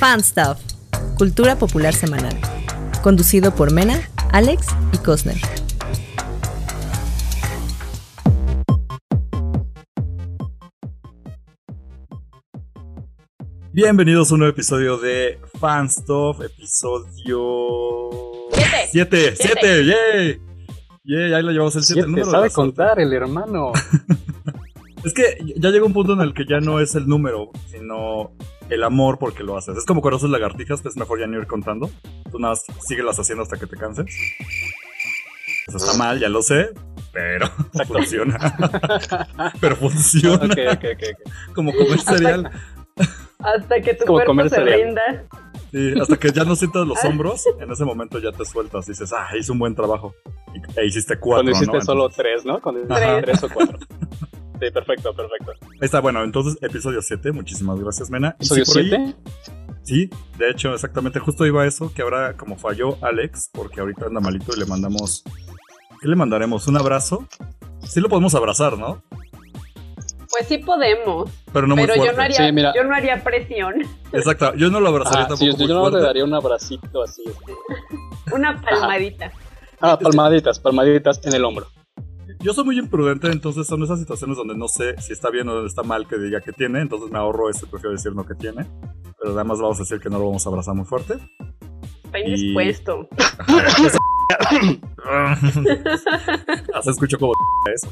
Fan Stuff, Cultura Popular Semanal. Conducido por Mena, Alex y Cosner. Bienvenidos a un nuevo episodio de Fan Stuff, episodio... Siete. ¡Siete! ¡Siete! ¡Yay! ¡Yay! Ahí lo llevamos el 7. Siete, sabe contar el hermano. Es que ya llega un punto en el que ya no es el número, sino el amor porque lo haces. Es como cuando haces lagartijas, pues es mejor ya no ir contando. Tú nada más síguelas haciendo hasta que te canses. Eso está mal, ya lo sé, pero funciona. pero funciona. Ok, ok, ok. ok. Como comer cereal. Hasta que tu Como cuerpo comer se cereal. rinda. Sí, hasta que ya no sientas los hombros, en ese momento ya te sueltas. Dices, ah, hice un buen trabajo. Y, e hiciste cuatro, Cuando hiciste ¿no? solo Entonces, tres, ¿no? Cuando hiciste Ajá. tres o cuatro. Sí, perfecto, perfecto. ahí está, bueno, entonces episodio 7. Muchísimas gracias, Mena. Y ¿Episodio sí, por ahí- 7? Sí, de hecho, exactamente, justo iba a eso, que ahora como falló Alex, porque ahorita anda malito y le mandamos... ¿Qué le mandaremos? ¿Un abrazo? Sí lo podemos abrazar, ¿no? Pues sí podemos. Pero no muy pero yo fuerte. no, haría, Sí, mira. yo no haría presión. Exacto, yo no lo abrazaría Ah, sí, tampoco yo, yo muy no le fuerte. daría un abracito así. este. Una palmadita. Ah, palmaditas, palmaditas en el hombro. Yo soy muy imprudente, entonces son esas situaciones donde no sé si está bien o está mal que diga que tiene, entonces me ahorro ese, prefiero decir no que tiene. Pero además vamos a decir que no lo vamos a abrazar muy fuerte. Está Y- indispuesto. Hasta escucho como eso.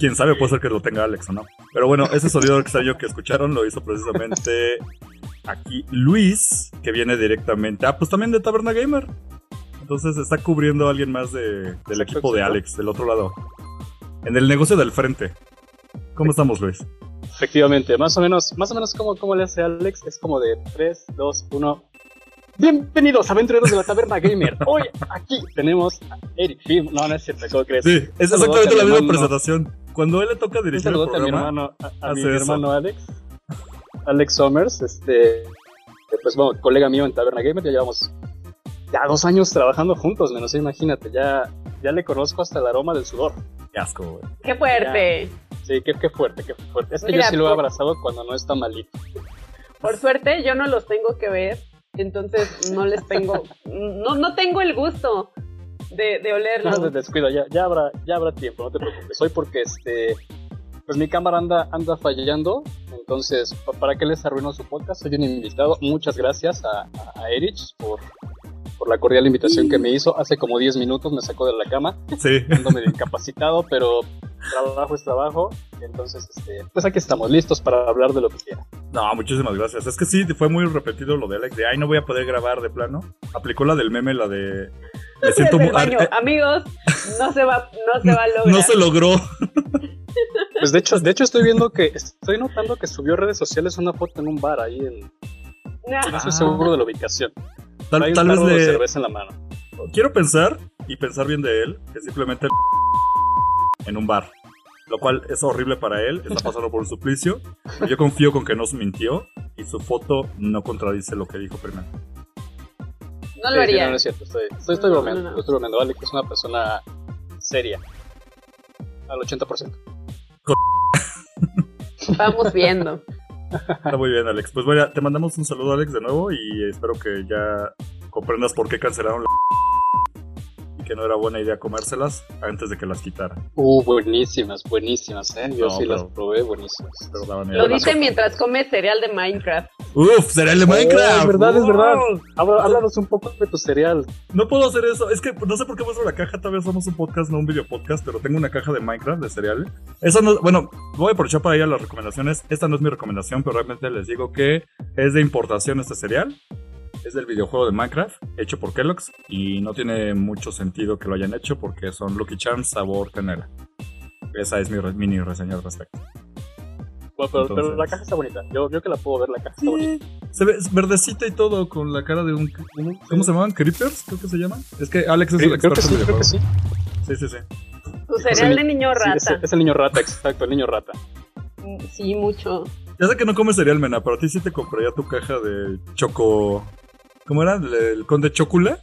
Quién sabe, puede ser que lo tenga Alex o no. Pero bueno, ese sonido extraño que escucharon lo hizo precisamente aquí Luis, que viene directamente. Ah, pues también de Taberna Gamer. Entonces está cubriendo a alguien más de- del equipo de. Alex, del otro lado. En el negocio del frente. ¿Cómo estamos, Luis? Efectivamente, más o menos, más o menos como, como le hace Alex, es como de 3, 2, 1. Bienvenidos, aventureros de la taberna gamer. Hoy aquí tenemos a Eric Film. No, no es cierto, ¿cómo crees? Sí, es exactamente la a mi misma presentación. Cuando él le toca Un dirigir el saludote a mi programa, hermano, a, a mi hermano Alex. Alex Somers, este, pues bueno, colega mío en Taberna Gamer, ya llevamos ya dos años trabajando juntos, menos imagínate, ya, ya le conozco hasta el aroma del sudor. qué asco, güey. Qué fuerte. Sí, qué, qué fuerte, qué fuerte. Es que Mira, yo sí lo he abrazado cuando no está malito. Por suerte yo no los tengo que ver. Entonces no les tengo. No, no tengo el gusto de, de No, olerlos. de- descuida, ya, ya habrá, ya habrá tiempo, no te preocupes. Hoy porque este, pues mi cámara anda, anda fallando, entonces, pa- ¿para qué les arruinó su podcast? Soy un invitado. Muchas gracias a, a, a Erich por, por la cordial invitación que me hizo. Hace como 10 minutos me sacó de la cama, Sí. ando medio incapacitado, pero trabajo es trabajo. Entonces, este, pues aquí estamos, listos para hablar de lo que quieran. No, muchísimas gracias. Es que sí, fue muy repetido lo de Alex, de ay, no voy a poder grabar de plano. Aplicó la del meme, la de. Me siento muy. Amigos, no se va, no se va a lograr. no se logró. Pues de hecho, de hecho estoy viendo que, estoy notando que subió a redes sociales una foto en un bar ahí en, no estoy Ah. seguro de la ubicación. Tal, Hay un tal vez de cerveza en la mano. Quiero pensar y pensar bien de él, que simplemente en un bar. Lo cual es horrible para él, está pasando por un suplicio. Pero yo confío con que no se mintió y su foto no contradice lo que dijo primero. No lo sí, haría. no, no es cierto. Estoy, estoy, estoy No, bromeando. no, no. Estoy bromeando. Alex es una persona seria. Al 80%. Vamos viendo. Está muy bien, Alex. Pues bueno, te mandamos un saludo, Alex, de nuevo y espero que ya comprendas por qué cancelaron la que no era buena idea comérselas antes de que las quitaran. Uh, buenísimas, buenísimas, ¿eh? Yo No, sí pero- las probé, buenísimas. Pero daban Lo dice mientras come cereal de Minecraft. Uf, será el de Oh, Minecraft. es verdad, es verdad. Háblanos un poco de tu cereal. No puedo hacer eso. Es que no sé por qué muestro la caja. Tal vez somos un podcast, no un video podcast, pero tengo una caja de Minecraft de cereal. Esa no, bueno, voy a aprovechar para ir a las recomendaciones. Esta no es mi recomendación, pero realmente les digo que es de importación este cereal. Es del videojuego de Minecraft, hecho por Kellogg's. Y no tiene mucho sentido que lo hayan hecho porque son Lucky Charms sabor canela. Esa es mi re- mini reseña al respecto. Bueno, pero, la caja está bonita. Yo, yo que la puedo ver, la caja está bonita. Se ve verdecita y todo con la cara de un... ¿Cómo se llaman? ¿Creepers? Creo que se llaman. Es que Alex es el creo experto que sí, creo que videojuegos. sí. Sí, sí, sí. Tu cereal de niño Sí, es, rata. es el niño rata, exacto, el niño rata. Sí, mucho. Ya sé que no comes cereal, Mena, pero a ti sí te compraría tu caja de choco... ¿Cómo era? ¿El, el conde chocula?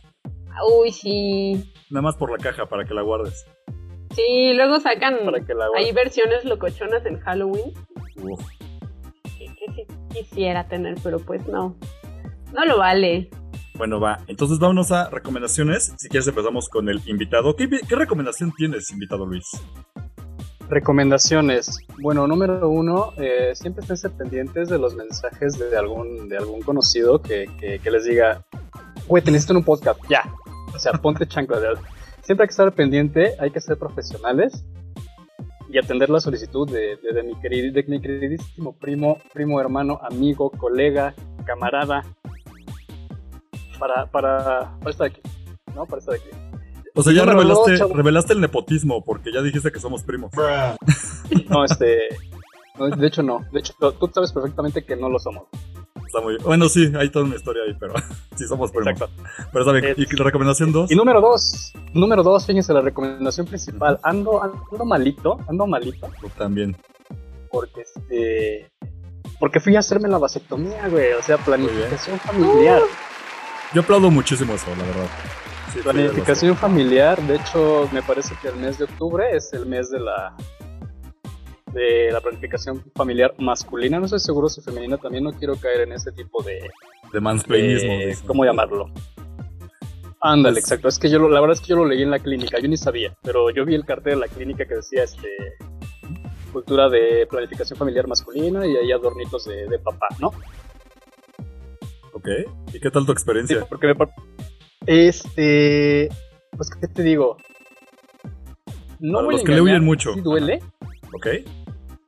Uy, sí. Nada más por la caja para que la guardes. Sí, luego sacan. Para que la Hay versiones locochonas en Halloween Uf. que, que sí quisiera tener, pero pues no. No lo vale. Bueno, va. Entonces vámonos a recomendaciones. Si quieres empezamos con el invitado. ¿Qué, qué recomendación tienes, invitado Luis? Recomendaciones. Bueno, número uno, eh, siempre estén pendientes de los mensajes de algún, de algún conocido que, que, les diga, güey, te necesito en un podcast, ya. O sea, ponte chancla. Siempre hay que estar pendiente, hay que ser profesionales y atender la solicitud de, de, mi, de mi queridísimo primo, primo hermano, amigo, colega, camarada, para, para, para estar aquí, ¿no? Para estar aquí. O sea, ya revelaste, revelaste el nepotismo porque ya dijiste que somos primos. no, este. de hecho, no. De hecho, tú sabes perfectamente que no lo somos. Está muy Bueno, sí, hay toda una historia ahí, pero sí somos primos. Exacto. Pero está bien. ¿Y la recomendación dos? Y número dos. Número dos, fíjense, la recomendación principal. Ando, ando malito, ando malito. Tú también. Porque este. Porque fui a hacerme la vasectomía, güey. O sea, planificación familiar. Yo aplaudo muchísimo eso, la verdad. Planificación familiar, de hecho, me parece que el mes de octubre es el mes de la de la planificación familiar masculina. No estoy seguro si femenina también. No quiero caer en ese tipo de de mansplainismo. ¿Cómo llamarlo? Ándale, pues exacto. Es que yo la verdad es que yo lo leí en la clínica. Yo ni sabía, pero yo vi el cartel de la clínica que decía este cultura de planificación familiar masculina y ahí adornitos de, de papá, ¿no? Ok. ¿Y qué tal tu experiencia? porque me, este. Pues, ¿qué te digo? No para los que le huyen mucho. duele. Ok.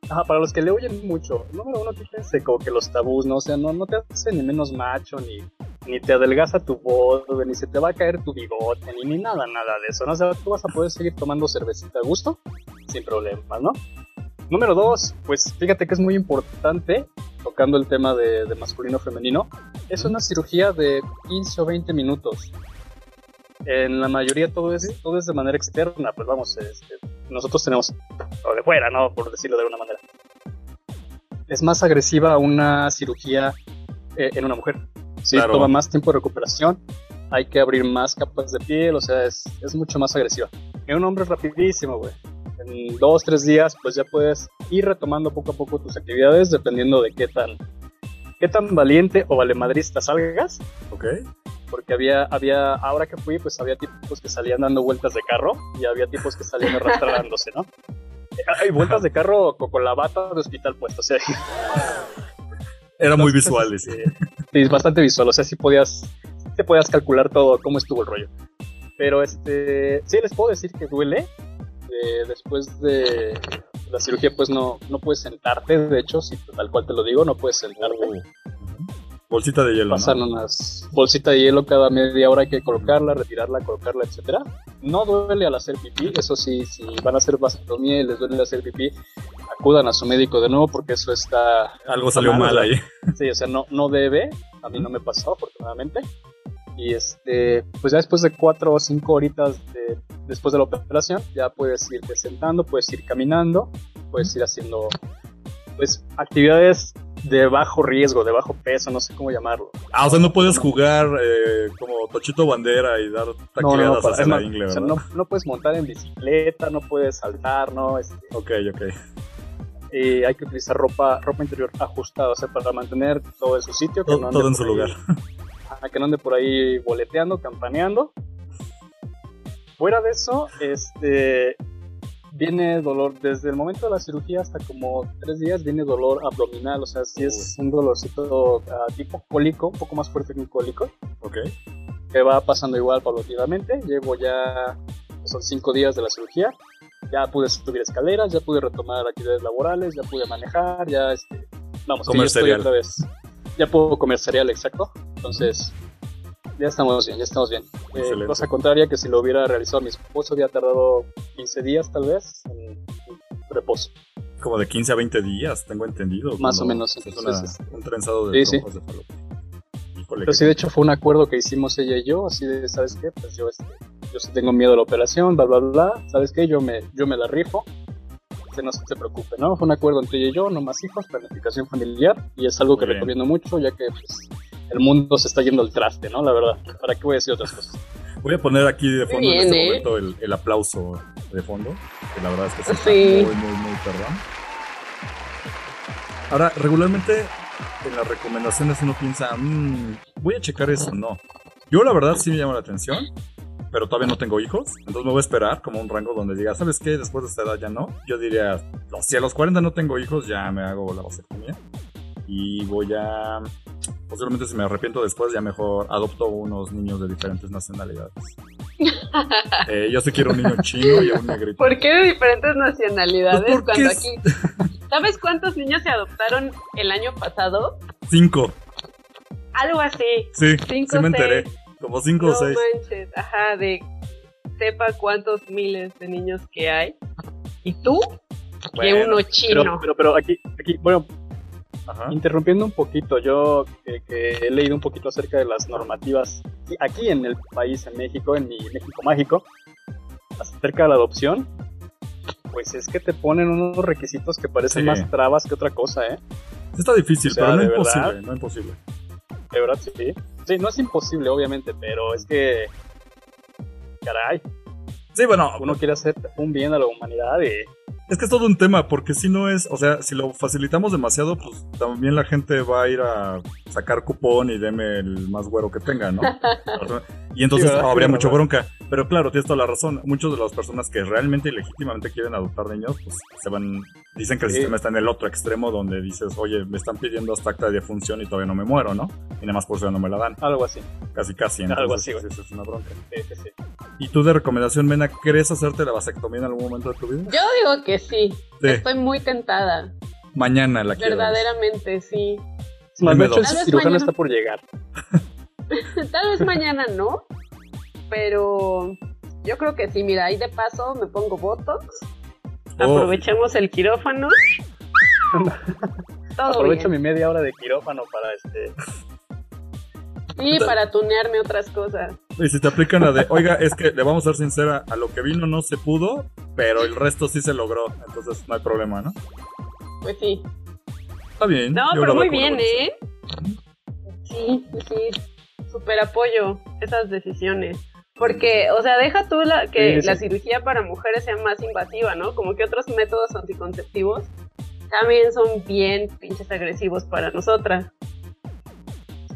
Ajá, para los que le huyen mucho. Número uno, fíjense como que los tabús, ¿no? O sea, no, no te hace ni menos macho, ni, ni te adelgaza tu voz, ni se te va a caer tu bigote, ni, ni nada, nada de eso, ¿no? O sea, tú vas a poder seguir tomando cervecita a gusto, sin problemas, ¿no? Número dos, pues fíjate que es muy importante, tocando el tema de, de masculino-femenino, es una cirugía de 15 o 20 minutos. En la mayoría todo es, todo es de manera externa, pues vamos, este, nosotros tenemos lo de fuera, ¿no? Por decirlo de alguna manera. Es más agresiva una cirugía eh, en una mujer. Sí, toma más tiempo de recuperación, hay que abrir más capas de piel, o sea, es, es mucho más agresiva. En un hombre es rapidísimo, güey. En dos, tres días, pues ya puedes ir retomando poco a poco tus actividades dependiendo de qué tan, qué tan valiente o valemadrista salgas. Ok porque había, había, ahora que fui, pues había tipos que salían dando vueltas de carro y había tipos que salían arrastrándose, ¿no? Hay vueltas de carro con, la bata de hospital puesta, o sea. Era muy visual, sí. Sí, bastante visual, o sea, sí podías, te podías calcular todo, cómo estuvo el rollo. Pero este, sí les puedo decir que duele. Eh, después de la cirugía, pues no, no puedes sentarte, de hecho, si tal cual te lo digo, no puedes sentarte. Bolsita de hielo. Pasan unas bolsita de hielo cada media hora, hay que colocarla, retirarla, colocarla, etcétera. No duele al hacer pipí, eso sí, si van a hacer vasectomía y les duele hacer pipí, acudan a su médico de nuevo porque eso está... Algo salió mal, ahí. Sí, o sea, no, no debe, a mí no me pasó afortunadamente. Y este, pues ya después de cuatro o cinco horitas después de la operación, ya puedes irte sentando, puedes ir caminando, puedes ir haciendo pues actividades de bajo riesgo, de bajo peso, no sé cómo llamarlo. Ah, o sea, no puedes jugar eh, como Tochito Bandera y dar tacleadas no, no, la ingle, o sea, no, puedes montar en bicicleta, no puedes saltar, ¿no? Este, ok, ok. Y hay que utilizar ropa, ropa interior ajustada, o sea, para mantener todo en su sitio. Que todo, en su lugar. que no ande por ahí boleteando, campaneando. Fuera de eso, este, viene dolor, desde el momento de la cirugía hasta como tres días viene dolor abdominal, o sea, si es un dolorcito uh, tipo cólico, un poco más fuerte que un cólico. Ok. Que va pasando igual paulatinamente, llevo ya, son cinco días de la cirugía, ya pude subir escaleras, ya pude retomar actividades laborales, ya pude manejar, ya, este, vamos, comer ya cereal. otra vez, ya puedo comer cereal, exacto, entonces ya estamos bien, ya estamos bien. Eh, cosa contraria que si lo hubiera realizado mi esposo, había tardado 15 días tal vez en, reposo. Como de 15 a 20 días, tengo entendido. Más o menos. Entonces, un trenzado de sí, sí. Pero sí, de hecho fue un acuerdo que hicimos ella y yo, así de, ¿sabes qué? Pues yo, este, yo sí tengo miedo a la operación, bla, bla, bla, ¿sabes qué? Yo me, yo me la rifo, que no se preocupe, ¿no? Fue un acuerdo entre ella y yo, no más hijos, planificación familiar, y es algo que recomiendo mucho, ya que pues, el mundo se está yendo al traste, ¿no? La verdad. ¿Para qué voy a decir otras cosas? Voy a poner aquí de fondo en este ¿eh? momento el, aplauso de fondo, que la verdad es que se sí. muy, muy, muy perdón. Ahora, regularmente en las recomendaciones uno piensa, mmm, voy a checar eso, no. Yo la verdad sí me llama la atención, pero todavía no tengo hijos, entonces me voy a esperar como un rango donde diga, ¿sabes qué? Después de esta edad ya no. Yo diría, no, si a los 40 no tengo hijos, ya me hago la vasectomía. Y voy a... Posiblemente si me arrepiento después, ya mejor adopto unos niños de diferentes nacionalidades. Eh, yo sí quiero un niño chino y un negrito. ¿Por qué de diferentes nacionalidades Pues porque cuando es- aquí... ¿Sabes cuántos niños se adoptaron el año pasado? Cinco. Algo así. Sí, Cinco, sí me enteré. seis. Como cinco No o seis. manches, ajá, de sepa cuántos miles de niños que hay. ¿Y tú? que uno Pero, chino. pero, pero aquí, aquí, bueno, Ajá. interrumpiendo un poquito, yo que, que he leído un poquito acerca de las normativas aquí- en el país, en México, en mi México mágico, acerca de la adopción, pues es que te ponen unos requisitos que parecen Sí. más trabas que otra cosa, ¿eh? Está difícil, O sea, pero no imposible, verdad. no imposible. De verdad, sí. Sí, no es imposible, obviamente, pero es que, caray, Sí, bueno, uno quiere hacer un bien a la humanidad y es que es todo un tema, porque si no es, o sea, si lo facilitamos demasiado, pues también la gente va a ir a sacar cupón y deme el más güero que tenga, ¿no? Y entonces habría mucho bronca. Pero claro, tienes toda la razón. Muchas de las personas que realmente y legítimamente quieren adoptar niños, pues se van, dicen que el Sí. sistema está en el otro extremo donde dices, oye, me están pidiendo hasta acta de defunción y todavía no me muero, ¿no? Y nada más por eso no me la dan. algo así. Casi, casi. Algo Entonces, así, güey. sí, sí, es una bronca. Sí, sí, sí. ¿Y tú de recomendación, Mena, crees hacerte la vasectomía en algún momento de tu vida? Yo digo que sí. Sí. Estoy muy tentada. Mañana la quiero. Verdaderamente, sí. Más, de hecho, el dos. Tal vez cirujano mañana. está por llegar. Tal vez mañana no, pero yo creo que sí. Mira, ahí de paso me pongo Botox. Oh. Aprovechemos el quirófano. Todo Aprovecho bien. mi media hora de quirófano para este. Y para tunearme otras cosas. Y si te aplican la de, oiga, es que le vamos a ser sincera, a lo que vino no se pudo, pero el resto sí se logró. Entonces no hay problema, ¿no? Pues sí. Está bien. No, yo pero muy bien, ¿eh? Sí, sí, sí. Super apoyo esas decisiones. Porque, o sea, deja tú la, que Sí, sí. la cirugía para mujeres sea más invasiva, ¿no? Como que otros métodos anticonceptivos también son bien pinches agresivos para nosotras,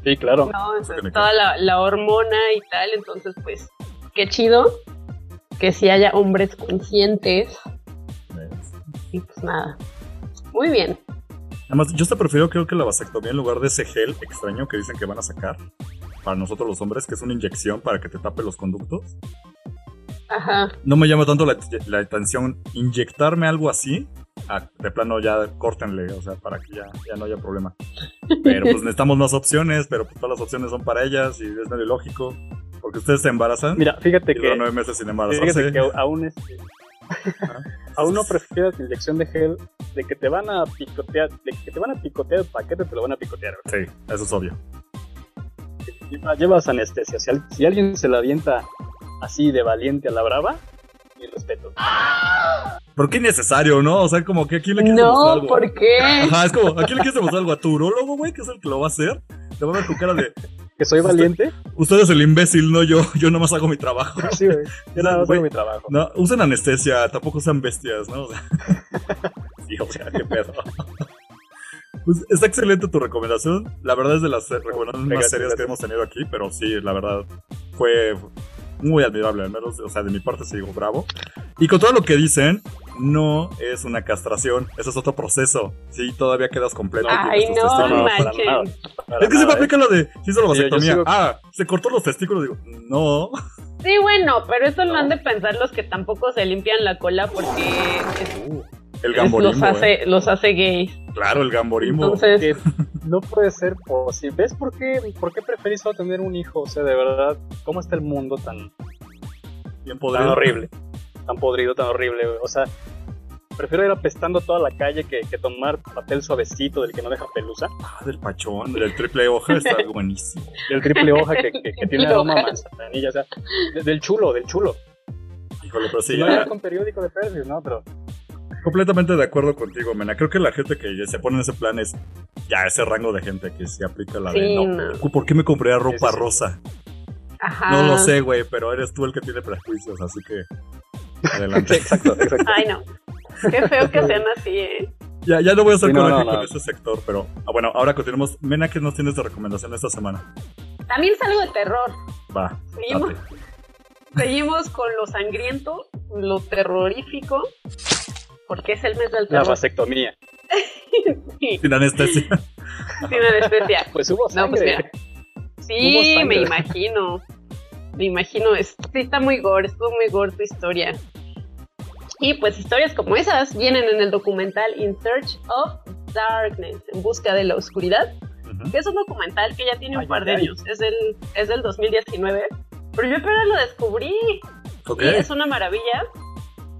Sí, claro. ¿no? toda la, la hormona y tal, entonces, pues, qué chido que si haya hombres conscientes y pues nada. Muy bien. Además, yo te prefiero, creo que la vasectomía en lugar de ese gel extraño que dicen que van a sacar para nosotros los hombres, que es una inyección para que te tape los conductos. Ajá. No me llama tanto la, la atención inyectarme algo así. Ah, de plano ya córtenle, o sea, para que ya, ya no haya problema. Pero pues necesitamos más opciones, pero pues, todas las opciones son para ellas y es medio lógico. Porque ustedes se embarazan Mira, fíjate y que, duran nueve meses sin embarazarse. fíjate que aún este, aún no prefieres la inyección de gel de que te van a picotear, de que te van a picotear el paquete, te lo van a picotear. Sí, eso es obvio. Lleva- Llevas anestesia. Si, al- si alguien se la avienta así de valiente a la brava, mi respeto. Pero qué innecesario, ¿no? O sea, como que aquí le quieres demostrar No, algo. ¿por qué? Ajá, es como, aquí le quieres demostrar algo a tu urólogo, güey, que es el que lo va a hacer. Te va a ver con cara de, Que soy valiente. usted es el imbécil, no yo, yo nomás hago mi trabajo. Sí, güey. Yo nada más hago mi trabajo. No, usen anestesia, tampoco sean bestias, ¿no? O sea, sí, o sea, qué pedo. Pues está excelente tu recomendación. La verdad es de las recomendaciones más serias que hemos tenido aquí, pero sí, la verdad fue muy admirable, al menos, o sea, de mi parte sí digo bravo. Y con todo lo que dicen, no es una castración, ese es otro proceso. Sí, todavía quedas completo. Ay, no, para nada. Para Es que nada, ¿eh? aplica lo de, se hizo la Sí, vasectomía. sigo- Ah, se cortó los testículos. Digo, no. Sí, bueno, pero eso no No. han de pensar los que tampoco se limpian la cola porque es- El gamborimbo. los, eh. hace, los hace gays. Claro, el gamborimbo. Entonces, que no puede ser posible. ¿Ves por qué, por qué preferís solo tener un hijo? O sea, de verdad, ¿cómo está el mundo tan, Bien tan podrido. horrible? Tan podrido, tan horrible. güey? O sea, prefiero ir apestando toda la calle que, que tomar papel suavecito del que no deja pelusa. Ah, del pachón, del triple hoja, está buenísimo. Del triple hoja que, que- que tiene aroma a manzanilla. O sea, de- del chulo, del chulo. Híjole, pero sí, Si no ya, era con periódico de perdiz, ¿no? Pero completamente de acuerdo contigo, Mena. Creo que la gente que se pone en ese plan es ya ese rango de gente que se aplica la de Sí, no. no. ¿Por qué me compré ropa Sí, sí, sí. rosa? ajá. No lo sé, güey, pero eres tú el que tiene prejuicios, así que adelante. exacto, exacto. Ay, no. Qué feo que sean así, ¿eh? ya, ya no voy a hacer Sí, no, no, con no. ese sector, pero ah, bueno, ahora continuemos. Mena, ¿qué nos tienes de recomendación esta semana? También es algo de terror. Va. Seguimos, date. seguimos con lo sangriento, lo terrorífico, porque es el mes del La terror. vasectomía. Sí, Sin anestesia. sin anestesia. Pues hubo No, pues sangre. mira. Sí, sangre. me imagino. Me imagino. Es, sí, está muy gore, estuvo muy gore tu historia. Y pues historias como esas vienen en el documental In Search of Darkness, en busca de la oscuridad, Ujú. que es un documental que ya tiene un Ay, par ay, de años, es del, es del 2019, pero yo apenas lo descubrí Ok. y es una maravilla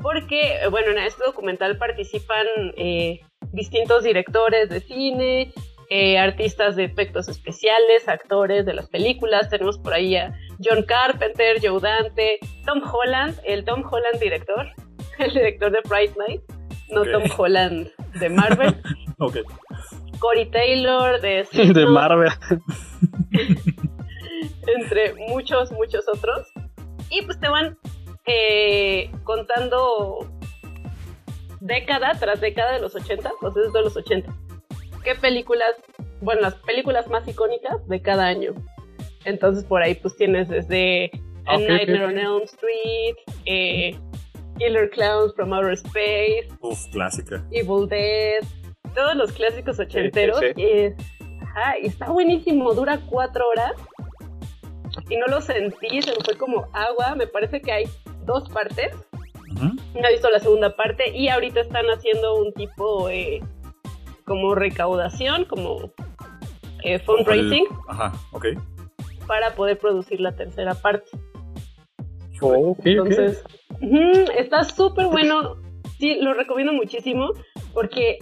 porque, eh, bueno, en este documental participan eh, distintos directores de cine, eh, artistas de efectos especiales, actores de las películas. Tenemos por ahí a John Carpenter, Joe Dante, Tom Holland, el Tom Holland director, el director de Fright Night, no. Tom Holland de Marvel, Ok. Corey Taylor de De Marvel. entre muchos, muchos otros. Y pues te van eh, contando década tras década de los 80, pues es de los 80. ¿Qué películas, bueno, las películas más icónicas de cada año? Entonces por ahí pues tienes desde A ok, Nightmare on Elm Street, eh, Killer Clowns from Outer Space, Uf, clásica. Evil Dead, todos los clásicos ochenteros. sí, sí. Y, es- ajá, y está buenísimo, dura cuatro horas. Y no lo sentí, se me fue como agua. Me parece que hay dos partes. No he visto la segunda parte. Y ahorita están haciendo un tipo eh, como recaudación, como eh, fundraising, Ajá, ok. para poder producir la tercera parte. Oh, ok, ok. Entonces, está súper bueno. Sí, lo recomiendo muchísimo porque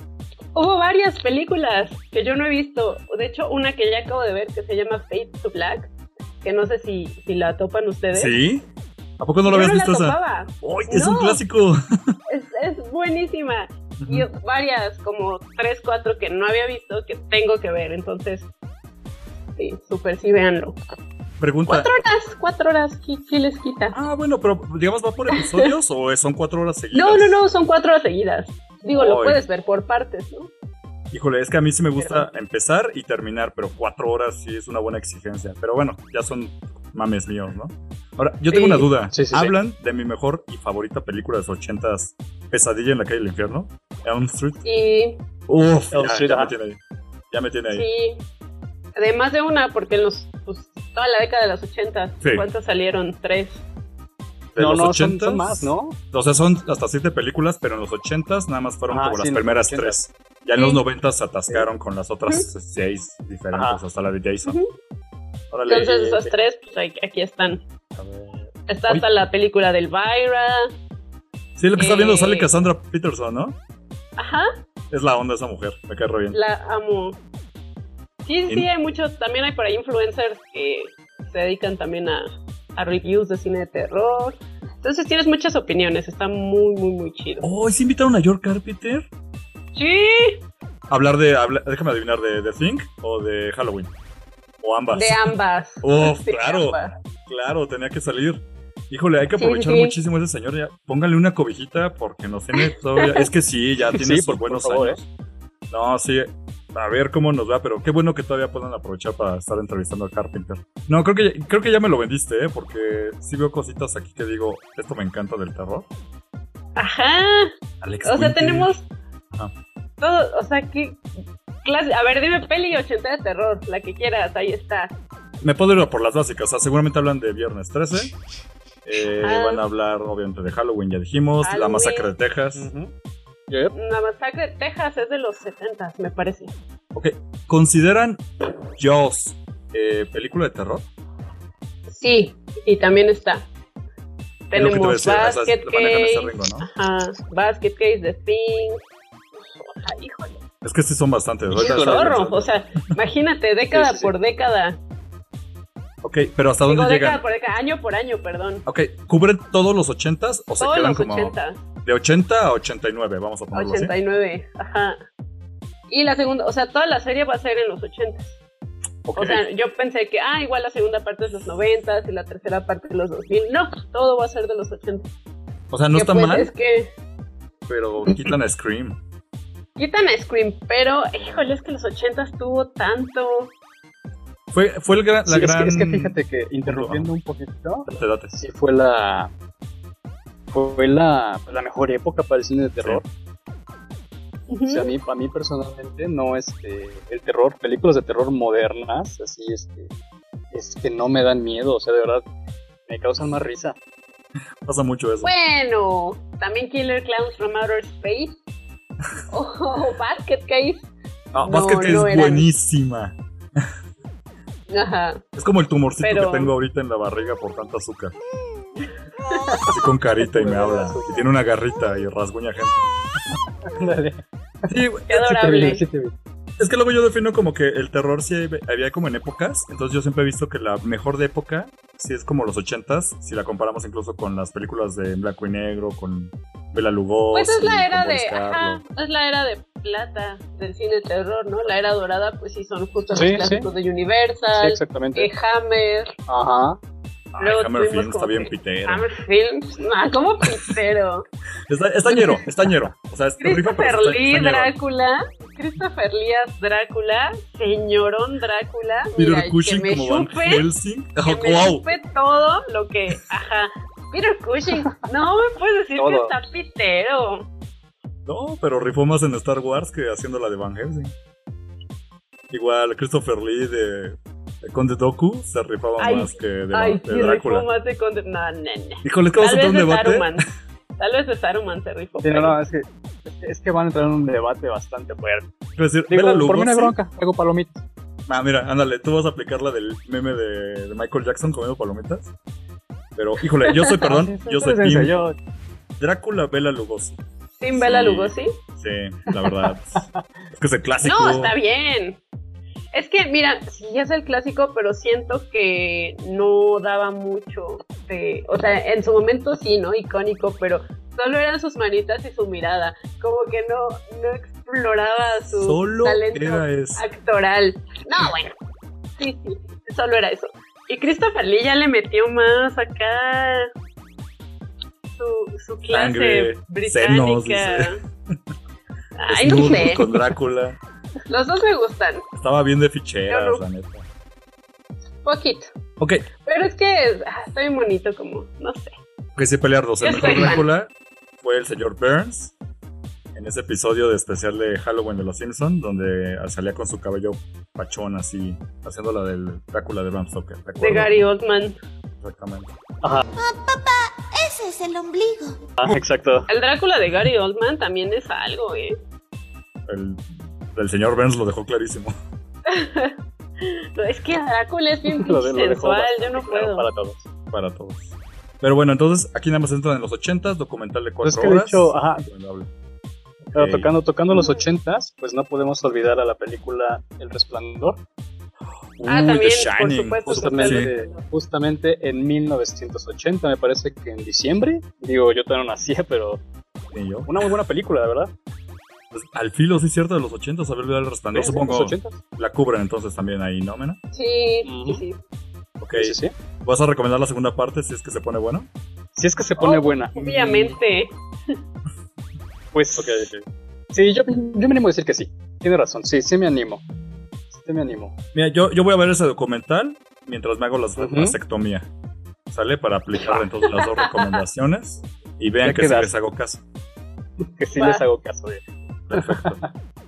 hubo varias películas que yo no he visto. De hecho, una que ya acabo de ver que se llama Fade to Black, que no sé si, si la topan ustedes. ¿Sí? ¿A poco no lo habías no visto la esa? ¡Uy, es un clásico! Es, es buenísima. Y varias, como tres, cuatro que no había visto que tengo que ver. Entonces, sí, súper sí, véanlo. Pregunta. Cuatro horas, cuatro horas, ¿qué, qué les quita? Ah, bueno, pero digamos, ¿va por episodios o son cuatro horas seguidas? No, no, no, son cuatro horas seguidas. Digo, lo Ay. puedes ver por partes, ¿no? Híjole, es que a mí sí me gusta empezar y terminar, pero cuatro horas sí es una buena exigencia. Pero bueno, ya son mames míos, ¿no? Ahora, yo tengo Sí. una duda. Sí, sí, sí. ¿Hablan de mi mejor y favorita película de los ochentas, Pesadilla en la calle del infierno? Elm Street. Y Uf, Elm ya, Street, ya me tiene ahí. Ya me tiene ahí. sí, además de una, porque en los, pues, toda la década de los 80, Sí. ¿cuántas salieron? Tres. De no, los no, son, 80s, son más, ¿no? O sea, son hasta siete películas, pero en los ochentas nada más fueron Ah, como sí, las primeras 80s. tres. Ya en Sí. los noventas se atascaron con las otras seis diferentes, Ajá. hasta la de Jason. Órale. Entonces esas sí. tres, pues aquí están. Está hasta la película del Byra. Sí, lo que está viendo Eh. sale Cassandra Peterson, ¿no? Ajá, Es la onda esa mujer, me cae re bien. la amo. Sí, sí, hay muchos, también hay por ahí influencers que se dedican también a, a reviews de cine de terror. Entonces tienes muchas opiniones, está muy, muy, muy chido. Oh, ¿y ¿se invitaron a George Carpenter? Sí, Hablar de, habla- déjame adivinar, de The Thing o de Halloween. O ambas. de ambas. Sí, claro. ambas. Claro, tenía que salir. Híjole, hay que aprovechar sí, sí. muchísimo a ese señor. Ya. Póngale una cobijita porque nos tiene todavía. es que sí, ya tiene Sí, sus por- por buenos favor, años. No, sí. A ver cómo nos va, pero qué bueno que todavía puedan aprovechar para estar entrevistando a Carpenter. No, creo que, ya- creo que ya me lo vendiste, ¿eh? Porque sí veo cositas aquí que digo, esto me encanta del terror. Ajá. Alex O sea, tenemos Ajá. todo, o sea, que clase, a ver, dime peli 80 de terror, la que quieras, ahí está. Me puedo ir por las básicas. O sea, seguramente hablan de Viernes 13. Eh, Ah. Van a hablar, obviamente, de Halloween, ya dijimos. La masacre de Texas. Yep. La masacre de Texas es de los 70, me parece. Ok, ¿consideran Jaws eh, película de terror? Sí, y también está. Es Tenemos decir, esas Basket Case, ringo, ¿no? ajá, Basket Case, The Thing. Híjole, Es que sí son bastantes. estaba zorro, viendo. o sea, imagínate, década Sí, sí, por década. Ok, pero ¿hasta dónde Digo, por década, año por año, perdón. Ok, ¿cubren todos los 80s o se Todos quedan los como 80, de 80 a 89? Vamos a ponerlo así. 89, ajá. Y la segunda, o sea, toda la serie va a ser en los 80. Ok, O sea, yo pensé que, ah, igual la segunda parte es los 90 y la tercera parte de los 2000. No, todo va a ser de los 80. O sea, no Que, está pues, mal, Es que pero quitan a Scream. Quitan a Scream, pero, híjole, es que los 80 tuvo tanto. Fue, fue el gran, la Sí, es, gran... que, es que fíjate que interrumpiendo un poquito, Date, date. sí fue la fue la, la mejor época para el cine de terror. Ujú. O sea, a mí, a mí personalmente no este el terror, películas de terror modernas, así este es que no me dan miedo, o sea, de verdad me causan más risa. Pasa mucho eso. Bueno, también Killer Clowns from Outer Space. O o Basket Case. No, Basket Case no es buenísima. Ajá. Es como el tumorcito Pero- que tengo ahorita en la barriga por tanta azúcar. Así con carita y me habla. Y tiene una garrita y rasguña gente. Ándale. Sí. Qué adorable. Es que luego yo defino como que el terror sí había como en épocas. Entonces yo siempre he visto que la mejor de época sí es como los ochentas. Si la comparamos incluso con las películas de en blanco y negro, con Bela Lugosi. Pues es la era de. Ajá, es la era de plata del cine de terror, ¿no? La era dorada, pues sí, son justo Sí, los clásicos de Universal, Sí, exactamente. eh, Hammer, Ajá. Ay, luego Hammer tuvimos Film está bien pitero. Hammer Films. Ah, ¿cómo pitero? Está, está ñero, está ñero. O sea, es Christopher Lee. Drácula. Christopher Lee as Drácula. Señorón Drácula. Peter que Cushing me como Van chupe, Helsing. que Oh, me wow. chupe todo lo que. Ajá. Peter Cushing. No me puedes decir que Todo. está pitero. No, pero rifó más en Star Wars que haciendo la de Van Helsing. Igual, Christopher Lee de, de Conde Doku se rifaba Ay, más que de, Ay, de rifó Drácula. más de conde. No, no, no. Híjole, que a Tal vez en un de debate. Saruman. Tal vez de Saruman se rifó. Sí, no, pero- no, es que, es que- es que van a entrar en un debate bastante fuerte. Decir, Digo, Bela por mí no bronca, hago palomitas. Ah, mira, ándale, tú vas a aplicar la del meme de, de Michael Jackson comiendo palomitas. Pero, híjole, yo soy, perdón, yo soy yo- Drácula Bela Lugosi. Sin Bela Sí. Lugosi. Sí, la verdad. es que es el clásico. No, está bien. Es que, mira, sí es el clásico, pero siento que no daba mucho de... O sea, en su momento sí, ¿no? Icónico, pero solo eran sus manitas y su mirada. Como que no, no exploraba su Solo talento era eso. actoral. No, bueno. Sí, sí, solo era eso. Y Christopher Lee ya le metió más acá su, su clase Sangre, británica. senos. Ay, no sé. Con Drácula. Los dos me gustan. Estaba bien de ficheras, no. la neta. Poquito. Ok, Pero es que ah, bien bonito como, no sé. que sí pelearlos. Yo El mejor fan. Drácula fue el señor Burns. En ese episodio de especial de Halloween de Los Simpsons, donde salía con su cabello pachón así, haciendo la del Drácula de Bram Stoker. ¿te De? Gary Oldman. Exactamente. Ese es el ombligo. Ah, exacto. El Drácula de Gary Oldman también es algo, ¿eh? El, el señor Burns lo dejó clarísimo. No, es que Drácula es bien Lo de- lo dejó sensual, yo no claro puedo. Para todos. para todos. Pero bueno, entonces aquí nada más entran en los 80 documental de Pues 4 que de horas. hecho, ajá. Pero tocando, tocando los ochentas, pues no podemos olvidar a la película El Resplandor. Ah, Uy, también, The por supuesto. Justamente, justamente en 1980, me parece que en diciembre. Digo, yo todavía no nacía, pero Sí, yo. una muy buena película, de verdad. Pues, al filo, sí, cierto, de los 80 haber olvidado el resplandor. Sí, Supongo los 80. la cubren entonces también ahí, ¿no, Mena? Sí, sí, sí. Ok. Sí, sí, sí. ¿Vas a recomendar la segunda parte si es que se pone bueno? Si es que se pone Oh, buena. Obviamente. Pues, Ok, ok. sí, yo, yo me animo a decir que sí. Tiene razón, sí, sí me animo. Sí me animo. Mira, yo, yo voy a ver ese documental mientras me hago las Ujú. vasectomía. ¿Sale? Para aplicar entonces las dos recomendaciones. Y vean Ya que sí quedaste. les hago caso. Que sí Va. les hago caso. eh. Perfecto.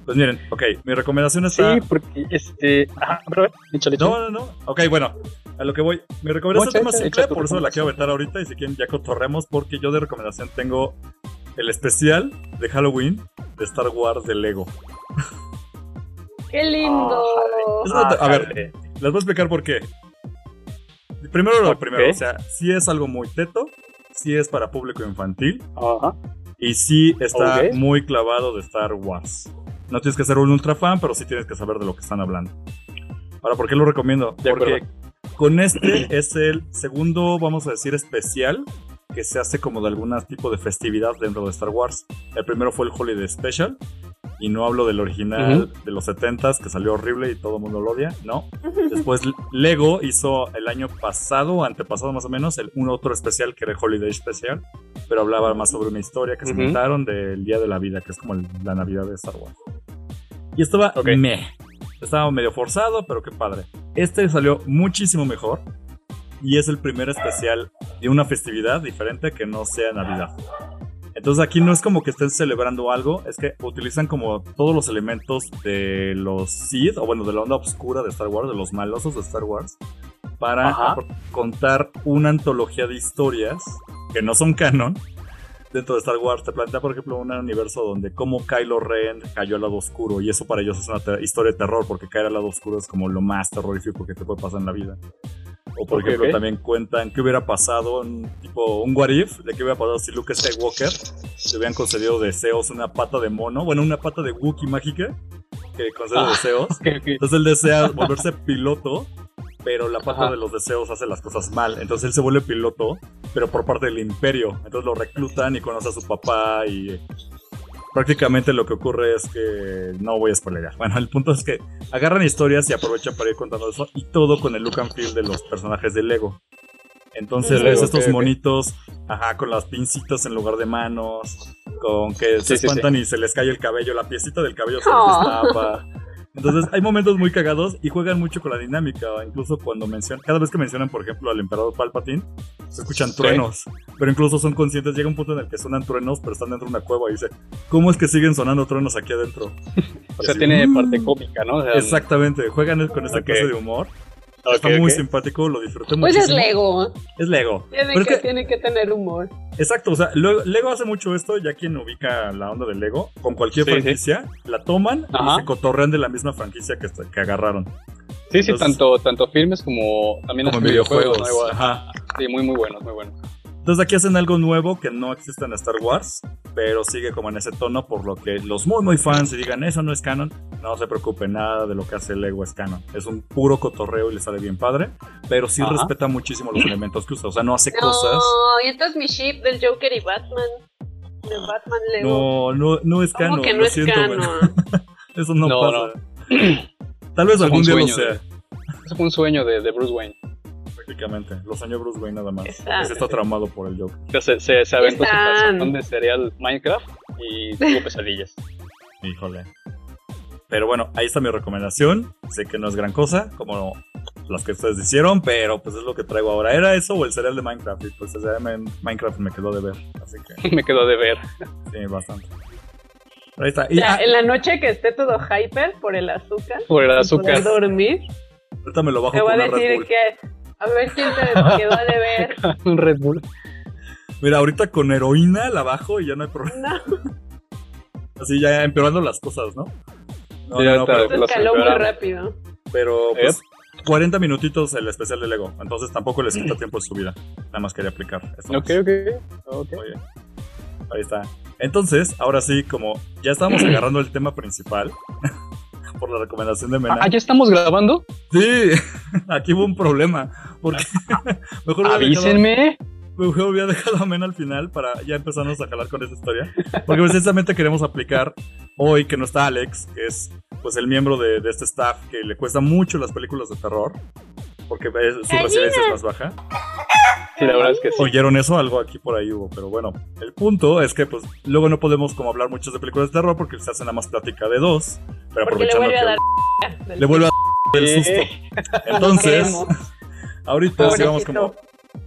Pues miren, ok, mi recomendación está... Sí, porque este. Ajá, pero échale. No, no, no. Ok, bueno, a lo que voy. Mi recomendación es más simple, por eso la quiero aventar ahorita. Y si quieren, ya cotorremos, porque yo de recomendación tengo el especial de Halloween de Star Wars de Lego. ¡Qué lindo! Te- a ver, jale. les voy a explicar por qué. Primero lo primero, o sea, sí es algo muy teto, sí es para público infantil Ajá. y sí está muy clavado de Star Wars. No tienes que ser un ultra fan, pero sí tienes que saber de lo que están hablando. Ahora, ¿por qué lo recomiendo? De Porque acuerdo. con este es el segundo, vamos a decir, especial que se hace como de algún tipo de festividad dentro de Star Wars. El primero fue el Holiday Special. Y no hablo del original de los 70s que salió horrible y todo el mundo lo odia, no. Después Lego hizo el año pasado, antepasado más o menos, el, un otro especial que era el Holiday Special, pero hablaba más sobre una historia que se Ujú. inventaron del Día de la Vida, que es como el- la Navidad de Star Wars. Y estaba Ok. meh. Estaba medio forzado, pero qué padre. Este salió muchísimo mejor y es el primer especial de una festividad diferente que no sea Navidad. Entonces aquí no es como que estén celebrando algo, es que utilizan como todos los elementos de los Sith, o bueno, de la onda oscura de Star Wars, de los malosos de Star Wars, para Ajá. contar una antología de historias que no son canon dentro de Star Wars. Te plantea, por ejemplo, un universo donde como Kylo Ren cayó al lado oscuro y eso para ellos es una historia de terror porque caer al lado oscuro es como lo más terrorífico que te puede pasar en la vida. O por ejemplo, también cuentan qué hubiera pasado, un, tipo un what if, de qué hubiera pasado si Luke Skywalker le hubieran concedido deseos, una pata de mono, bueno, una pata de Wookiee mágica que concede Ah. deseos. Entonces él desea volverse piloto, pero la pata Ajá. de los deseos hace las cosas mal. Entonces él se vuelve piloto, pero por parte del imperio. Entonces lo reclutan y conoce a su papá y prácticamente lo que ocurre es que no voy a spoilear. Bueno, el punto es que agarran historias y aprovechan para ir contando eso y todo con el look and feel de los personajes de Lego. Entonces Lego, ves estos monitos, ajá, con las pincitas en lugar de manos, con que se Sí, sí, espantan y se les cae el cabello, la piecita del cabello se Oh. les destapa. Entonces hay momentos muy cagados y juegan mucho con la dinámica. Incluso cuando mencionan, cada vez que mencionan, por ejemplo, al emperador Palpatine, se escuchan truenos. Pero incluso son conscientes, llega un punto en el que suenan truenos, pero están dentro de una cueva y dice, ¿cómo es que siguen sonando truenos aquí adentro? O sea, así, tiene "Mm". parte cómica, ¿no? O sea, Exactamente, juegan con esta Ok. clase de humor. Está muy simpático, lo disfruté Pues es. Lego. Es Lego. Tiene Pero es que, que- tiene que tener humor. Exacto, o sea, Lego, Lego hace mucho esto, ya quien ubica la onda de Lego, con cualquier Sí, sí. franquicia, la toman Ajá. y se cotorrean de la misma franquicia que, que agarraron. Sí, sí, tanto, tanto filmes como también Como hasta videojuegos. Igual. Ajá. Sí, muy, muy buenos, muy buenos. Entonces aquí hacen algo nuevo que no existe en Star Wars, pero sigue como en ese tono, por lo que los muy muy fans y digan eso no es canon, no se preocupen, nada de lo que hace Lego es canon. Es un puro cotorreo y le sale bien padre, pero sí Ajá. respeta muchísimo los elementos que usa, o sea, no hace No, cosas. y entonces mi ship del Joker y Batman. De Batman Lego. No, no, no es ¿Cómo canon. que no lo es siento, canon? Eso no, No, pasa. Tal vez algún un día lo sueño, sea, Eso fue un sueño de, de Bruce Wayne. Prácticamente. Lo soñó Bruce Wayne nada más. Exacto. Ese está traumado por el Joker. O sea, se, se, se aventó su de cereal Minecraft y tuvo pesadillas. Híjole. Pero bueno, ahí está mi recomendación. Sé que no es gran cosa, como las que ustedes hicieron, pero pues es lo que traigo ahora. ¿Era eso o el cereal de Minecraft? Y pues el cereal de Minecraft me quedó de ver. Así que Me quedó de ver. sí, bastante. Pero ahí está. Y Ya, ah, en la noche que esté todo hyper por el azúcar. Por el azúcar. poder dormir. ahorita me lo bajo Te voy a decir que. A ver quién te quedó a deber. Un Red Bull. Mira, ahorita con heroína la bajo y ya no hay problema. No, Así ya empeorando las cosas, ¿no? No, Ya no, no, pero, escaló muy rápido. pero, pues 40 minutitos el especial de Lego. Entonces tampoco les quita tiempo de su vida. Nada más quería aplicar. esto Ok, más. ok. ok. Muy bien. Ahí está. Entonces, ahora sí, como ya estábamos agarrando el tema principal, por la recomendación de Mena. Ah, ¿ya estamos grabando? Sí, aquí hubo un problema. Porque mejor Avísenme. mejor hubiera dejado a Mena al final para ya empezarnos a jalar con esa historia. Porque precisamente queremos aplicar hoy que no está Alex, que es pues el miembro de, de este staff que le cuesta mucho las películas de terror. Porque su Gallina. resiliencia es más baja. Sí, la verdad es que sí. ¿Oyeron eso? Algo aquí por ahí hubo, pero bueno. El punto es que pues luego no podemos como hablar muchos de películas de terror porque se hace nada más plática de dos. Pero Porque le aprovechando vuelve a dar. del- le vuelve a dar el susto. Entonces, ahorita sí vamos como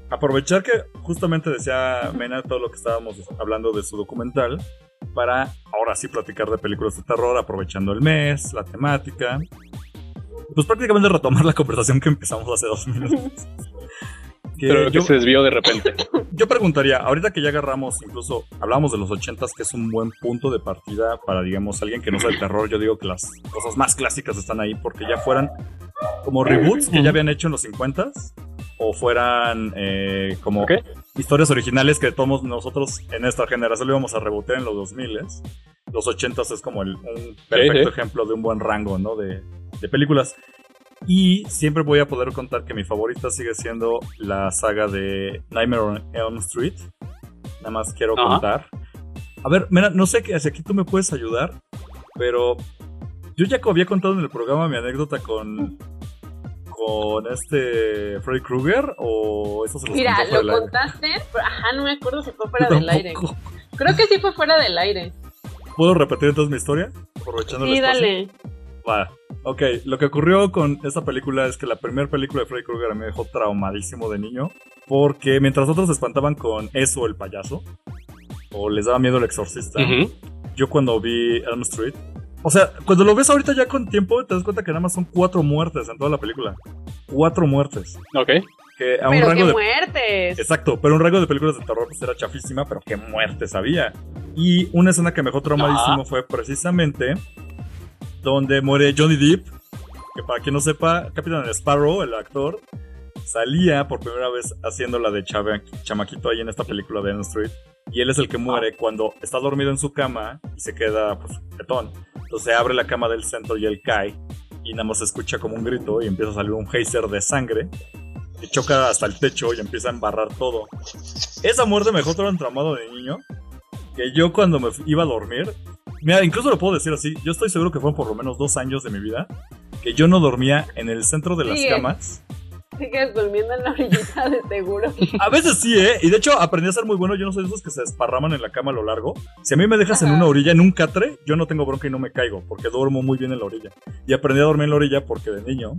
aprovechar que justamente decía Mena todo lo que estábamos hablando de su documental para ahora sí platicar de películas de terror aprovechando el mes, la temática. Pues prácticamente retomar la conversación que empezamos hace dos minutos. Que Pero que yo- se desvió de repente. yo preguntaría, ahorita que ya agarramos, incluso hablamos de los ochentas, que es un buen punto de partida para, digamos, alguien que no sabe terror, yo digo que las cosas más clásicas están ahí porque ya fueran como reboots que ya habían hecho en los 50s o fueran eh, como historias originales que todos nosotros en esta generación lo íbamos a rebotear en los 2000 Los 80s es como el, un perfecto sí. ejemplo de un buen rango, ¿no? De, de películas. Y siempre voy a poder contar que mi favorita sigue siendo la saga de Nightmare on Elm Street. Nada más quiero Ajá. contar. A ver, mira, no sé si aquí tú me puedes ayudar, pero yo ya había contado en el programa mi anécdota con con este Freddy Krueger o eso se los Mira, lo del aire? contaste, pero ajá, no me acuerdo si fue fuera del aire. Creo que sí fue fuera del aire. ¿Puedo repetir entonces mi historia? Aprovechando el Sí, espacio. dale. Va. Ok, lo que ocurrió con esta película es que la primera película de Freddy Krueger me dejó traumadísimo de niño. Porque mientras otros se espantaban con eso, el payaso, o les daba miedo el exorcista, yo cuando vi Elm Street. O sea, cuando lo ves ahorita ya con tiempo, te das cuenta que nada más son cuatro muertes en toda la película. Cuatro muertes. Ok. Que a un Pero qué rango de. muertes. Exacto, pero un rango de películas de terror pues era chafísima, pero qué muertes había. Y una escena que me dejó traumadísimo fue precisamente donde muere Johnny Depp, que para quien no sepa, Capitán Sparrow, el actor, salía por primera vez haciendo la de chava- chamaquito ahí en esta película de Elm Street. Y él es el que muere cuando está dormido en su cama y se queda pues jetón. Entonces abre la cama del centro y él cae. Y nada más se escucha como un grito y empieza a salir un geyser de sangre. Y choca hasta el techo y empieza a embarrar todo. Esa muerte me dejó todo entramado de niño. Que yo cuando me iba a dormir. Mira, incluso lo puedo decir así. Yo estoy seguro que fueron por lo menos dos años de mi vida. Que yo no dormía en el centro de las Sigue. camas. Sigues durmiendo en la orillita de seguro. A veces sí, ¿eh? Y de hecho aprendí a ser muy bueno. Yo no soy de esos que se desparraman en la cama a lo largo. Si a mí me dejas en una orilla, en un catre, yo no tengo bronca y no me caigo. Porque duermo muy bien en la orilla. Y aprendí a dormir en la orilla porque de niño.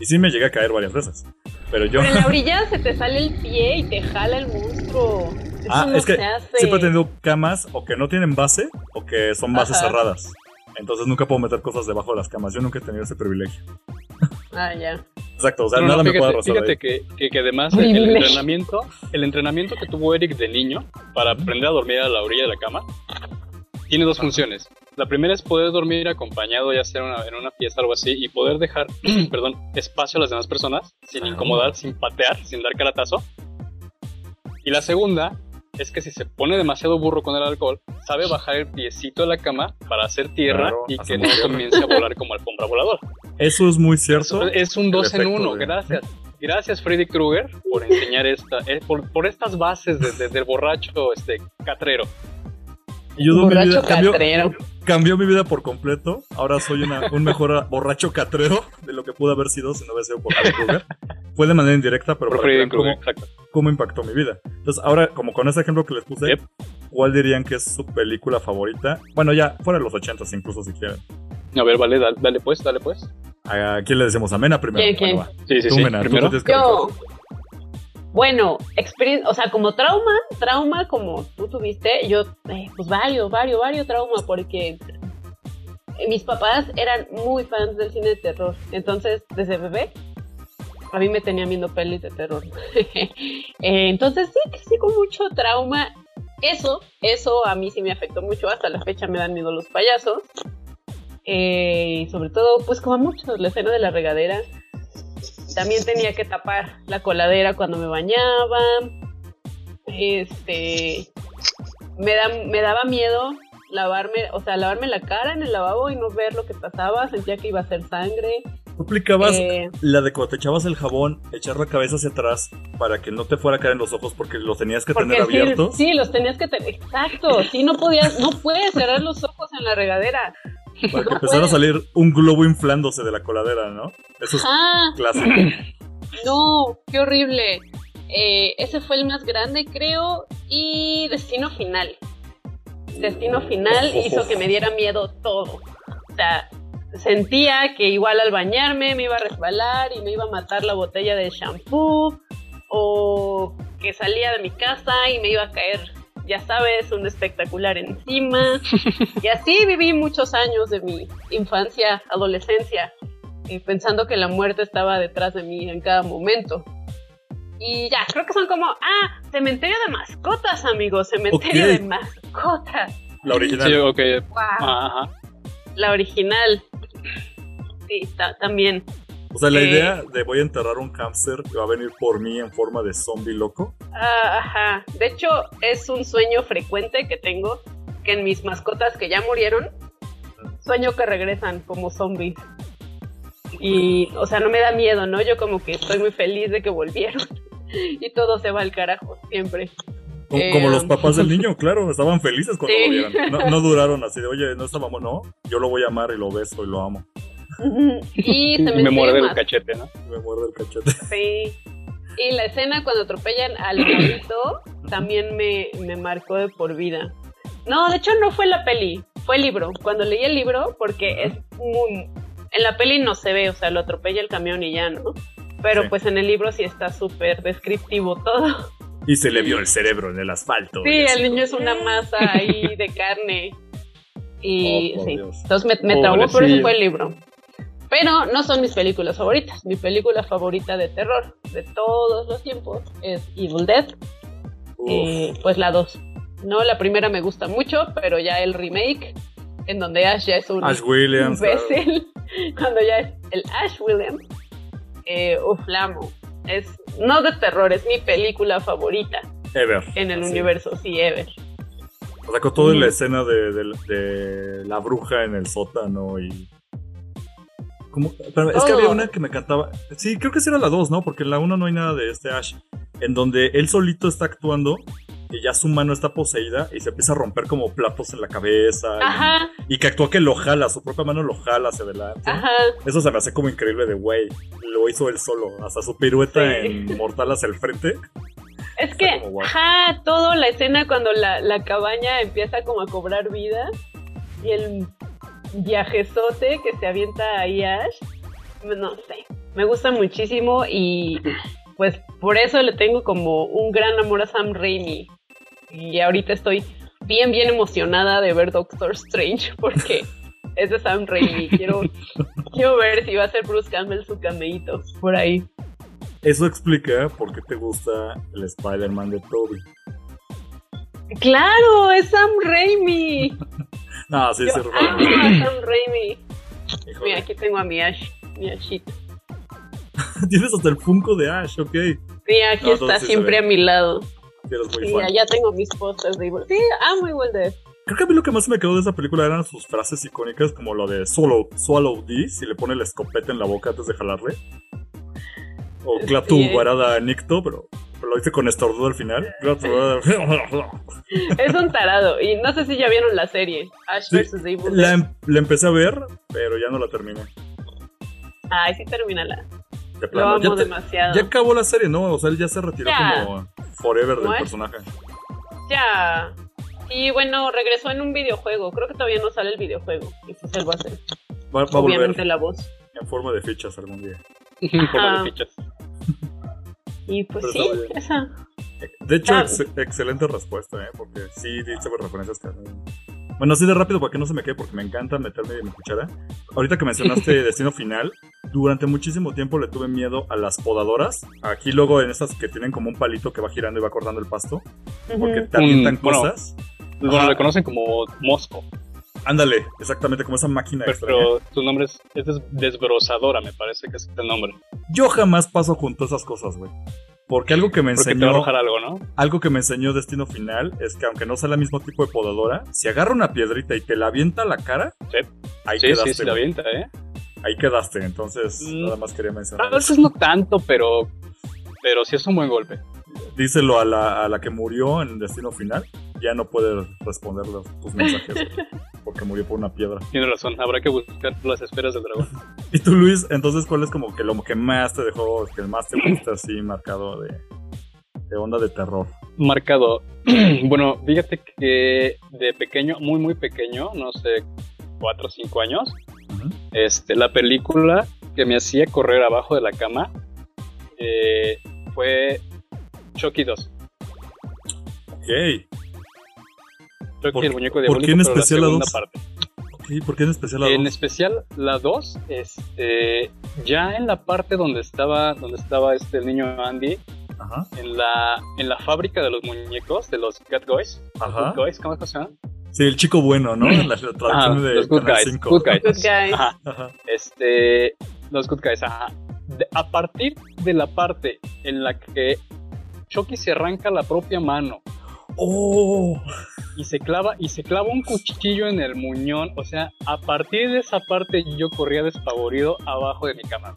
Y sí me llegué a caer varias veces. Pero yo... Pero en la orilla se te sale el pie y te jala el monstruo. Eso Ah, no es que siempre he tenido camas o que no tienen base o que son bases Ajá. cerradas. Entonces nunca puedo meter cosas debajo de las camas. Yo nunca he tenido ese privilegio. Ah, ya. Exacto, o sea, No, no, nada me fíjate, puede arrasar fíjate que, que, que además el entrenamiento, el entrenamiento que tuvo Eric de niño para aprender a dormir a la orilla de la cama tiene dos funciones. La primera es poder dormir acompañado, ya sea en una, en una fiesta o algo así, y poder dejar, perdón, espacio a las demás personas sin incomodar, sin patear, sin dar caratazo. Y la segunda es que si se pone demasiado burro con el alcohol, sabe bajar el piecito de la cama para hacer tierra Claro, y que no tierra. comience a volar como alfombra voladora. Eso es muy cierto. Es un dos en uno, gracias. Gracias Freddy Krueger por enseñar esta, eh, por, por estas bases desde del borracho este catrero. Y yo doy mi vida, cambió, cambió mi vida por completo. Ahora soy una- un mejor borracho catrero de lo que pude haber sido si no hubiera sido por Freddy Krueger. Fue de manera indirecta, pero Por Freddy Krueger, cómo, exacto. cómo impactó mi vida. Entonces, ahora, como con ese ejemplo que les puse, Yep. ¿cuál dirían que es su película favorita? Bueno, ya, fuera de los ochentas incluso si quieren. A ver, vale, dale, dale pues, dale pues. ¿A quién le decimos? ¿A Mena primero? ¿Quién, quién? Bueno, va. Sí, sí, Tú, sí. Mena, tú Primero. Yo. Bueno, o sea, como trauma, trauma como tú tuviste, yo, eh, pues varios, varios, varios trauma, porque mis papás eran muy fans del cine de terror. Entonces, desde bebé, a mí me tenían viendo pelis de terror. Eh, entonces, sí, crecí con mucho trauma. Eso, eso a mí sí me afectó mucho. Hasta la fecha me dan miedo los payasos. Eh, sobre todo, pues como a muchos, la escena de la regadera. También tenía que tapar la coladera cuando me bañaba. Este. Me, da, me daba miedo lavarme, o sea, lavarme la cara en el lavabo y no ver lo que pasaba. Sentía que iba a ser sangre. Tú aplicabas Eh, la de cuando te echabas el jabón, echar la cabeza hacia atrás para que no te fuera a caer en los ojos porque los tenías que tener sí, abiertos. sí, los tenías que tener. Exacto. Sí, no podías, no puedes cerrar los ojos en la regadera. Para que empezara a salir un globo inflándose de la coladera, ¿no? Eso es Ah, clásico. no, qué horrible. Eh, ese fue el más grande, creo. Y Destino Final. Destino Final hizo que me diera miedo todo. O sea, sentía que igual al bañarme me iba a resbalar y me iba a matar la botella de shampoo. O que salía de mi casa y me iba a caer, ya sabes, un espectacular encima. Y así viví muchos años de mi infancia, adolescencia, eh, pensando que la muerte estaba detrás de mí en cada momento. Y ya, creo que son como, ah, cementerio de mascotas, amigos, cementerio de mascotas. La original. Sí, ok. Wow, Ajá. la original. Sí, ta- también. O sea, la Eh. idea de voy a enterrar un hámster y va a venir por mí en forma de zombie loco. Ah, ajá. De hecho, es un sueño frecuente que tengo, que en mis mascotas que ya murieron, sueño que regresan como zombies. Y, o sea, no me da miedo, ¿no? Yo como que estoy muy feliz de que volvieron. Y todo se va al carajo, siempre. Como, Eh, como los papás del niño, claro, estaban felices cuando Sí. lo vieron. No, no duraron así de, oye, no estábamos, no, yo lo voy a amar y lo beso y lo amo. Y Y cementerio me muerde el cachete, ¿no? Me muerde el cachete. Sí. Y la escena cuando atropellan al morrito también me, me marcó de por vida. No, de hecho no fue la peli, fue el libro. Cuando leí el libro, porque es muy... En la peli no se ve, o sea, lo atropella el camión y ya, ¿no? Pero Sí. pues en el libro sí está súper descriptivo todo. Y se le vio el cerebro en el asfalto. Sí, el niño es una masa ahí de carne. Y Oh, por sí, Dios. entonces me, me traumó, pero ese Pobrecillo. fue el libro. Pero no son mis películas favoritas. Mi película favorita de terror de todos los tiempos es Evil Dead, eh, pues la 2. No, la primera me gusta mucho, pero ya el remake, en donde Ash ya es un Ash Williams. imbécil, cuando ya es el Ash Williams, eh, uf, la amo. Es, no de terror, es mi película favorita Ever. en el universo, sí, ever. O sea, con toda la escena de, de- de la bruja en el sótano y. Es que había una que me cantaba. Sí, creo que sí era la 2, ¿no? Porque en la 1 no hay nada de este Ash. En donde él solito está actuando y ya su mano está poseída y se empieza a romper como platos en la cabeza. y- Ajá, Y, que actúa que lo jala, su propia mano lo jala hacia adelante. ajá. Eso se me hace como increíble de güey. Lo hizo él solo. Hasta su pirueta Sí. en Mortal hacia el frente. Es que, como ajá, toda la escena cuando la, la cabaña empieza como a cobrar vida y el viajezote que se avienta ahí Ash, no sé, me gusta muchísimo y pues por eso le tengo como un gran amor a Sam Raimi. Y ahorita estoy bien, bien emocionada de ver Doctor Strange porque es de Sam Raimi. Quiero, quiero ver si va a ser Bruce Campbell su cameíto por ahí. Eso explica por qué te gusta el Spider-Man de Toby. ¡Claro! ¡Es Sam Raimi! No, sí, Yo sí, amo Rafa. a Sam Raimi. Mira, aquí tengo a mi Ash, mi Ashito. Tienes hasta el Funko de Ash, ok. Sí, Sí, aquí No, está sí se siempre a mi lado. eres muy Y fan. allá tengo mis posters de Evil. Sí, amo Evil Dead. Creo que a mí lo que más me quedó de esa película eran sus frases icónicas, como lo de Swallow, swallow this, y le pone la escopeta en la boca antes de jalarle. O Clatu Sí. Guarada Nicto, pero lo hice con estornudo al final. Es un tarado. Y no sé si ya vieron la serie. Ash Sí, vs. Evil la, em- la empecé a ver, pero ya no la terminé. Ay, sí, termínala. De Lo plano. amo Ya, te- demasiado. ya acabó la serie, ¿no? O sea, él ya se retiró Ya. como forever del personaje. Ya. Y bueno, regresó en un videojuego. Creo que todavía no sale el videojuego. Y él va a hacer, Va, va a obviamente, volver la voz. en forma de fichas algún día. Forma Ajá. de fichas. Y pues Pero sí, esa. De hecho, Ah. ex- excelente respuesta, ¿eh? Porque sí dice referencias que... Bueno, así de rápido para que no se me quede, porque me encanta meterme de mi cuchara. Ahorita que mencionaste Destino Final, durante muchísimo tiempo le tuve miedo a las podadoras. Aquí luego en estas que tienen como un palito que va girando y va cortando el pasto, porque te avientan bueno, cosas. Bueno, Ajá. le conocen como Mosco, Ándale, exactamente como esa máquina extraña. pero su nombre es, es des- desbrozadora, me parece que es el nombre. Yo jamás paso junto a esas cosas, güey. Porque algo que me Porque te va a enseñó... arrojar algo, ¿no? Algo que me enseñó Destino Final es que aunque no sea el mismo tipo de podadora, si agarra una piedrita y te la avienta a la cara, Sí. ahí Sí, quedaste. sí, sí, la güey. avienta, ¿eh? Ahí quedaste. Entonces, Mm. nada más quería mencionar. A eso. veces no tanto, pero, pero sí es un buen golpe. Díselo a la, a la que murió en Destino Final. Ya no puede responder tus mensajes porque murió por una piedra. Tiene razón, habrá que buscar las esferas del dragón. Y tú, Luis, entonces, ¿cuál es como que lo que más te dejó, que más te gusta así marcado de, de onda de terror? Marcado. bueno, fíjate que de pequeño, muy, muy pequeño, no sé, cuatro o cinco años, este, la película que me hacía correr abajo de la cama eh, fue Chucky 2. Ok. Chucky ¿Por- el muñeco por diabólico, qué en la especial la segunda dos? parte. Ok, ¿Por qué en especial la En dos? especial la 2, este, ya en la parte donde estaba, donde estaba este el niño Andy, Ajá. en la, en la fábrica de los muñecos, de los Cat Boys, Ajá. Good Boys, ¿cómo se llama? Sí, el chico bueno, ¿no? En la, la traducción Ah, de los Good Guys, 5. Good Guys. Good guys. Ajá, Ajá. este, los Good Guys, ajá. De- a partir de la parte en la que Chucky se arranca la propia mano ¡Oh! y se clava y se clava un cuchillo en el muñón, o sea, a partir de esa parte yo corría despavorido abajo de mi cama.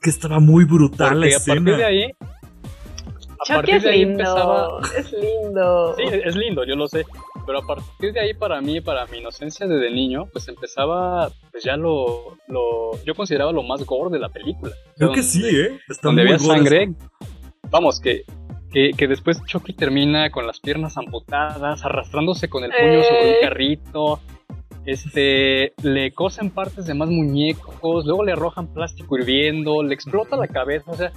Que estaba muy brutal la Porque a partir escena. de ahí a Chucky partir es de ahí lindo. empezaba Es lindo. Sí, es lindo, yo lo sé. Pero a partir de ahí, para mí, para mi inocencia de, de niño, pues empezaba, pues ya lo, lo, yo consideraba lo más gore de la película. Creo Donde- que sí, ¿eh? Está Donde muy había gore sangre. eso. Vamos, que, que, que después Chucky termina con las piernas amputadas, arrastrándose con el puño Eh. sobre un carrito. Este, le cosen partes de más muñecos, luego le arrojan plástico hirviendo, le explota la cabeza, o sea.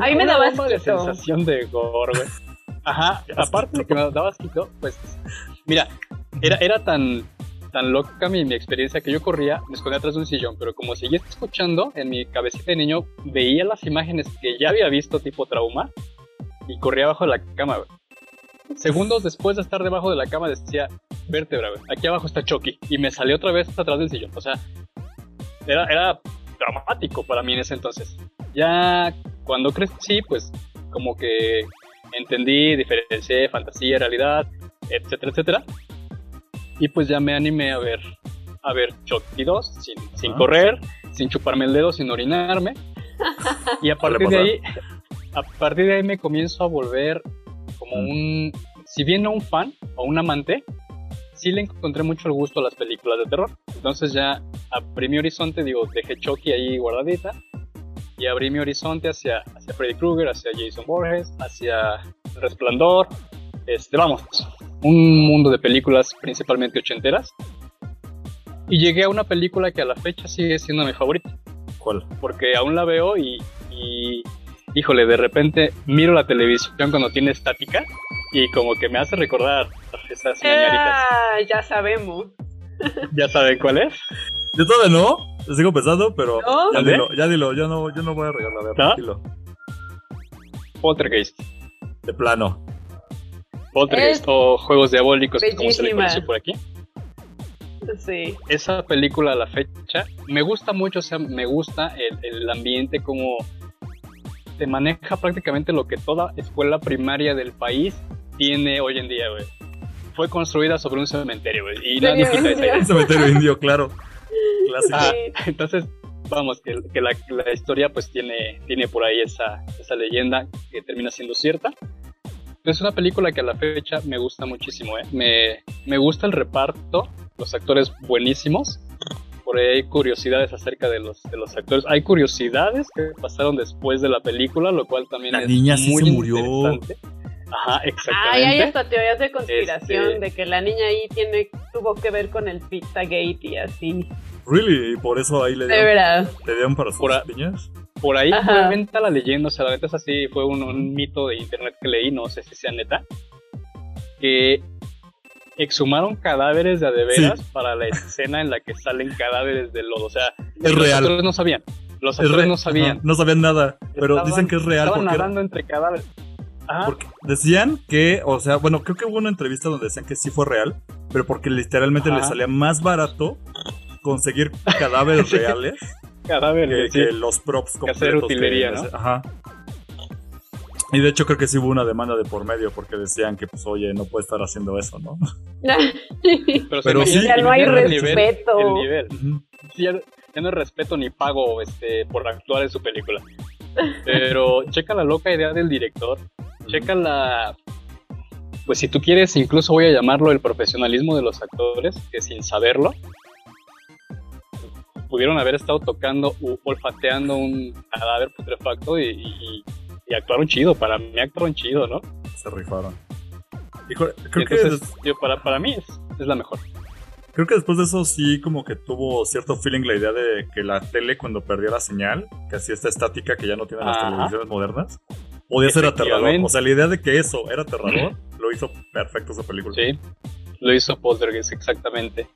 A mí me daba de asquito. sensación de gore, güey. Ajá, aparte de que me daba asquito, pues, mira, era, era tan, tan loca mi, mi experiencia que yo corría, me escondía atrás de un sillón, pero como seguía escuchando, en mi cabecita de niño veía las imágenes que ya había visto tipo trauma y corría abajo de la cama. Segundos después de estar debajo de la cama decía, vértebra, güey, aquí abajo está Chucky. Y me salí otra vez atrás del sillón. O sea, era, era dramático para mí en ese entonces. Ya cuando crecí, pues como que entendí, diferencié fantasía, realidad, etcétera, etcétera. Y pues ya me animé a ver, a ver Chucky 2 sin, sin Ah. correr, sin chuparme el dedo, sin orinarme. Y a partir de ahí, a partir de ahí me comienzo a volver como Mm. un, si bien no un fan o un amante, sí le encontré mucho el gusto a las películas de terror. Entonces ya abrí mi horizonte, digo, dejé Chucky ahí guardadita y abrí mi horizonte hacia, hacia Freddy Krueger, hacia Jason Borges, hacia Resplandor, este, vamos, un mundo de películas principalmente ochenteras. Y llegué a una película que a la fecha sigue siendo mi favorita ¿Cuál? porque aún la veo y, y, híjole, de repente miro la televisión cuando tiene estática y como que me hace recordar esas mañanitas. Ah, ya sabemos. ¿Ya saben cuál es? Yo todavía no, lo sigo pensando, pero ¿No? ya dilo, ya dilo, yo no, yo no voy a regalar, a ver, ¿No? tranquilo. Poltergeist. De plano. Poltergeist o Juegos Diabólicos, como se le bellísima. conoce por aquí. Sí. Esa película a la fecha me gusta mucho, o sea, me gusta el, el ambiente como te maneja prácticamente lo que toda escuela primaria del país tiene hoy en día, güey. Fue construida sobre un cementerio, güey, y nadie quita esa idea. Un cementerio indio, claro. Clásico. Ah, entonces, vamos, que, que la, la historia pues tiene, tiene por ahí esa, esa leyenda que termina siendo cierta. Es una película que a la fecha me gusta muchísimo, ¿eh? Me, me gusta el reparto, los actores buenísimos. Por ahí hay curiosidades acerca de los, de los actores. Hay curiosidades que pasaron después de la película, lo cual también La es niña sí muy se murió. interesante. Ajá, Ay, exactamente. hay hasta teorías de conspiración Este- de que la niña ahí tiene tuvo que ver con el Pizzagate y así. Really, y por eso ahí le De dieron, verdad. le dieron para sus Por a- piñas. Por ahí cuenta la leyenda, o sea, la neta es así, fue un, un mito de internet que leí, no sé si sea neta, que exhumaron cadáveres de a de veras para la escena en la que salen cadáveres de lodo, o sea, Es los real. actores no sabían, los Es actores re- no sabían. No sabían nada, pero Estaban- dicen que es real Estaban era- nadando entre cadáveres. Ajá. porque decían que, o sea, bueno, creo que hubo una entrevista donde decían que sí fue real, pero porque literalmente Ajá. les salía más barato conseguir cadáveres Sí. Que, cadáveres, sí. que los props Que hacer completos. utilería, que- ¿no? Ajá. Y de hecho creo que sí hubo una demanda de por medio porque decían que pues oye, no puede estar haciendo eso, ¿no? Pero, sí. Ya no hay imagina el nivel- respeto. el nivel. Sí, ya, ya no es respeto ni pago este, por actuar en su película. Pero checa la loca idea del director. Checa la. Pues si tú quieres, incluso voy a llamarlo el profesionalismo de los actores, que sin saberlo, pudieron haber estado tocando u olfateando un cadáver putrefacto y, y- y actuaron chido. Para mí actuaron chido, ¿no? Se rifaron. Y creo que entonces, yo, para, para mí es, es la mejor. Creo que después de eso sí como que tuvo cierto feeling la idea de que la tele cuando perdía la señal, que hacía esta estática que ya no tienen las Ajá. televisiones modernas, podía ser aterrador. O sea, la idea de que eso era aterrador lo hizo perfecto esa película. Sí, lo hizo Poltergeist exactamente.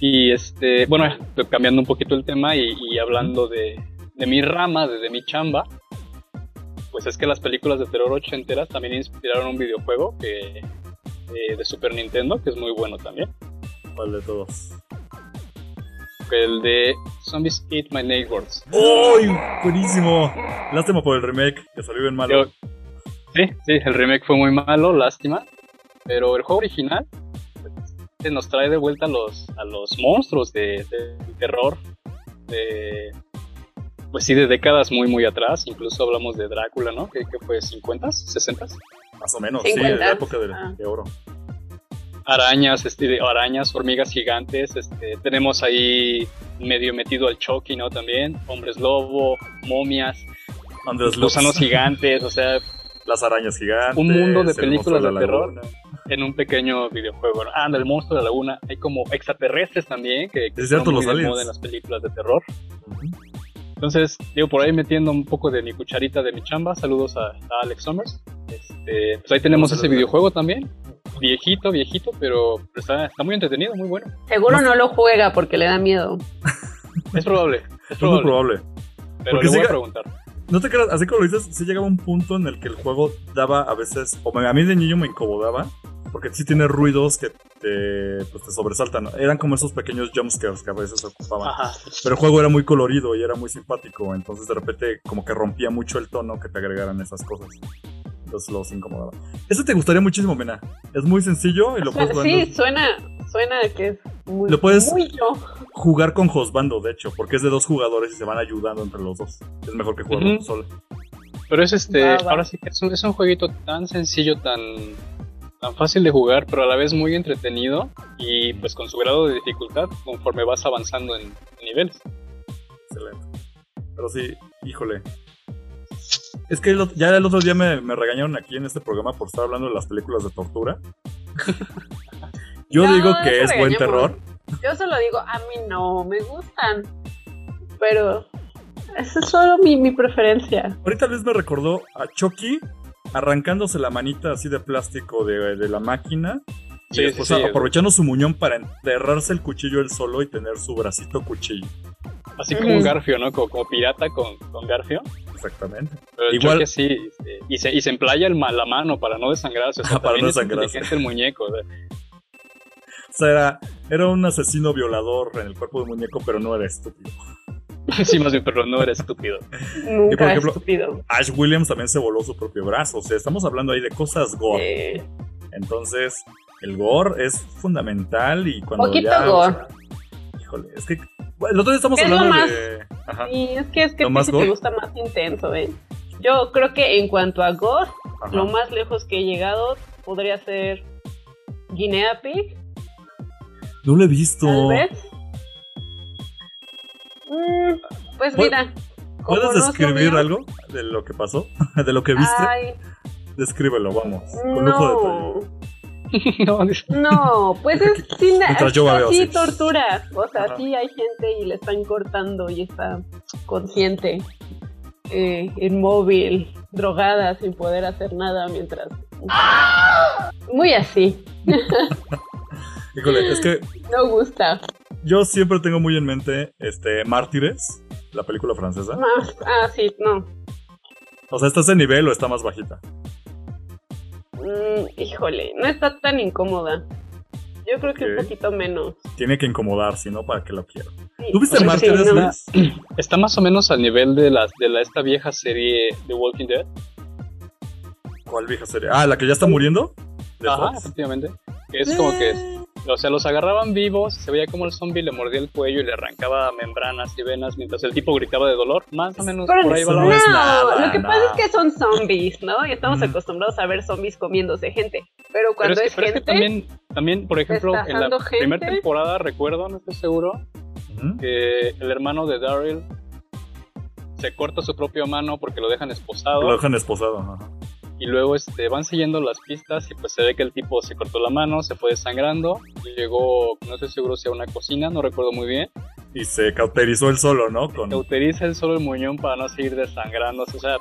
Y este, bueno, cambiando un poquito el tema y, y hablando de, de mi rama, de, de mi chamba, pues es que las películas de terror ochenteras también inspiraron un videojuego que, eh, de Super Nintendo, que es muy bueno también. ¿Cuál de todos? El de Zombies Eat My Neighbors. ¡Uy! Buenísimo. Lástima por el remake, que salió bien malo. Yo- sí, sí, el remake fue muy malo, lástima. Pero el juego original nos trae de vuelta a los, a los monstruos de, terror. De, pues sí, de décadas muy, muy atrás. Incluso hablamos de Drácula, ¿no? ¿Qué, qué fue? ¿50s? ¿60s? Más o menos, sí, de 50. la época de, Ah. de oro. Arañas, este, arañas, hormigas gigantes. Este, tenemos ahí medio metido al Chucky, ¿no? También. Hombres lobo, momias, gusanos gigantes. O sea, las arañas gigantes. Un mundo de el películas de la terror. laguna. En un pequeño videojuego. ¿no? Ah, el monstruo de la laguna. Hay como extraterrestres también que, que Es cierto, están muy los de aliens. moda en las películas de terror. Entonces, digo, por ahí metiendo un poco de mi cucharita de mi chamba. Saludos a, a Alex Summers. Este, pues ahí tenemos ese videojuego también. Viejito, viejito, pero está, está muy entretenido, muy bueno. Seguro no lo juega porque le da miedo. Es probable, es Es muy probable. probable. Pero Porque le voy siga- a preguntar. No te creas, así como lo dices, sí llegaba un punto en el que el juego daba a veces, o me- a mí de niño me incomodaba, porque sí tiene ruidos que te, pues, te sobresaltan. Eran como esos pequeños jumpscares que a veces ocupaban. Ajá. Pero el juego era muy colorido y era muy simpático, entonces de repente como que rompía mucho el tono que te agregaran esas cosas. Entonces los incomodaba. Ese te gustaría muchísimo, Mena. Es muy sencillo y lo puedes jugar- Sí, suena, suena que es muy, Lo puedes- muy yo. jugar con Josbando, de hecho, porque es de dos jugadores y se van ayudando entre los dos. Es mejor que jugarlo Ujú. tú solo. Pero es este, Va, va. ahora sí que es un, es un jueguito tan sencillo, tan, tan fácil de jugar, pero a la vez muy entretenido y pues con su grado de dificultad conforme vas avanzando en, en niveles. Excelente. Pero sí, híjole. Es que el ya el otro día me, me regañaron aquí en este programa por estar hablando de las películas de tortura. Yo No, digo que es buen terror. Yo solo digo, a mí no me gustan. Pero esa es solo mi, mi preferencia. Ahorita Luis me recordó a Chucky arrancándose la manita así de plástico de, de la máquina. Y Sí, después sí, sí. aprovechando su muñón para enterrarse el cuchillo él solo y tener su bracito cuchillo. Así como un Garfio, ¿no? Como, como pirata con, con Garfio. Exactamente. Pero Igual- choque sí, y se, y se emplaya el la mano para no desangrarse. O sea, Ah, para no es desangrarse. inteligente el muñeco. o sea. O sea, era, era un asesino violador en el cuerpo de muñeco, pero no era estúpido. sí, más bien, pero no era estúpido. Nunca por ejemplo- estúpido. Ash Williams también se voló su propio brazo. O sea, estamos hablando ahí de cosas gore. Eh, Entonces, el gore es fundamental y cuando Poquito ya... gore. Híjole, es que... el otro día estamos Es lo hablando más- de... Ajá, y es que es que ¿Lo a ti más te gusta más intenso, ¿eh? Yo creo que en cuanto a gore, ajá. lo más lejos que he llegado podría ser Guinea Pig, No lo he visto. tal vez. Mm, pues ¿Puedes- mira. ¿Puedes no describir algo de lo que pasó? ¿De lo que viste? Ay, Descríbelo, vamos. Con lujo de no, no, no, pues es sí, Mientras yo babeo, sí sí. tortura. O sea, Ajá. sí hay gente y le están cortando y está consciente, eh, inmóvil, drogada, sin poder hacer nada mientras. Muy así. Híjole, es que No gusta. Yo siempre tengo muy en mente este Mártires, la película francesa. Más- Ah, sí, no. O sea, ¿está ese nivel o está más bajita? Mm, híjole, no está tan incómoda. Yo creo que un poquito menos. Tiene que incomodar, si no, ¿para qué lo quiero? Sí. ¿Tú viste Sí, Mártires, no. Está más o menos al nivel de, las de la, esta vieja serie The Walking Dead. ¿Cuál vieja serie? Ah, ¿la que ya está muriendo? De Ajá, Fox. efectivamente. Que es como que, o sea, los agarraban vivos, se veía como el zombie le mordía el cuello y le arrancaba membranas y venas mientras el tipo gritaba de dolor. Más o menos Pero por ahí va la no no, nada, lo que no. pasa es que son zombies, ¿no? Y estamos acostumbrados a ver zombies comiéndose gente. Pero Pero cuando es, que, es, pero es que gente, también, también, por ejemplo, en la primera temporada, recuerdo, no estoy seguro, que el hermano de Daryl se corta su propia mano porque lo dejan esposado. Lo dejan esposado. ajá. Y luego este, van siguiendo las pistas y pues se ve que el tipo se cortó la mano, se fue desangrando, y llegó, no estoy seguro si a una cocina, no recuerdo muy bien. Y se cauterizó él solo, ¿no? Con... Cauteriza él solo el muñón para no seguir desangrándose. O sea,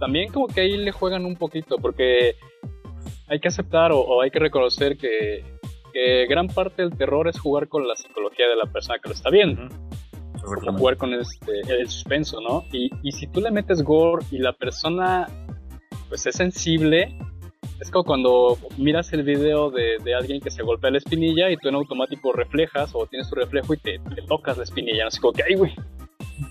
también como que ahí le juegan un poquito, porque hay que aceptar o, o hay que reconocer que, que gran parte del terror es jugar con la psicología de la persona que lo está viendo. O Exactamente. jugar con este, el suspenso, ¿no? Y, y si tú le metes gore y la persona pues es sensible, es como cuando miras el video de, de alguien que se golpea la espinilla y tú en automático reflejas o tienes tu reflejo y te, te tocas la espinilla, no sé como que, ay, güey.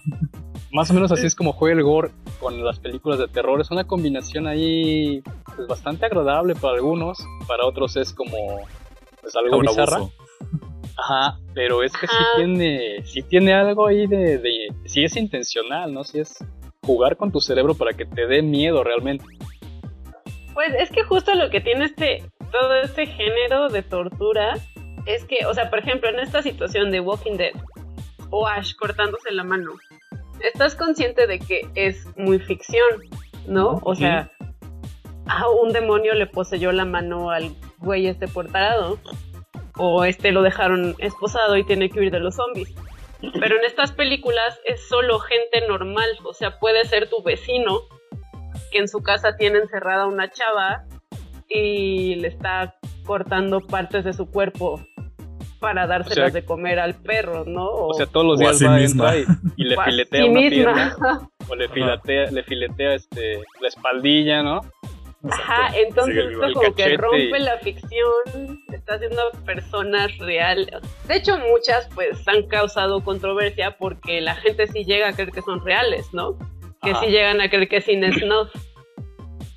Más o menos así es como juega el gore con las películas de terror. Es una combinación ahí pues, bastante agradable para algunos, para otros es como pues, algo Un bizarra. abuso. Ajá, pero es que sí tiene, sí tiene algo ahí de, de, sí es intencional, ¿no? Sí es jugar con tu cerebro para que te dé miedo realmente. pues es que justo lo que tiene este, todo este género de tortura es que, o sea, por ejemplo, en esta situación de Walking Dead o Ash cortándose la mano, estás consciente de que es muy ficción, ¿no? O sea, a un demonio le poseyó la mano al güey esté portado o este lo dejaron esposado y tiene que huir de los zombies. Pero en estas películas es solo gente normal, o sea, puede ser tu vecino que en su casa tiene encerrada una chava y le está cortando partes de su cuerpo para dárselas O sea, de comer al perro, ¿no? O sea, todos los O a días sí va, misma. y, y le o a filetea sí una misma. pierna o le filetea, le filetea este, la espaldilla, ¿no? Ajá, entonces esto como que rompe la ficción, está haciendo personas reales. De hecho, muchas pues han causado controversia porque la gente sí llega a creer que son reales, ¿no? Que Ajá. sí llegan a creer que sin snuff.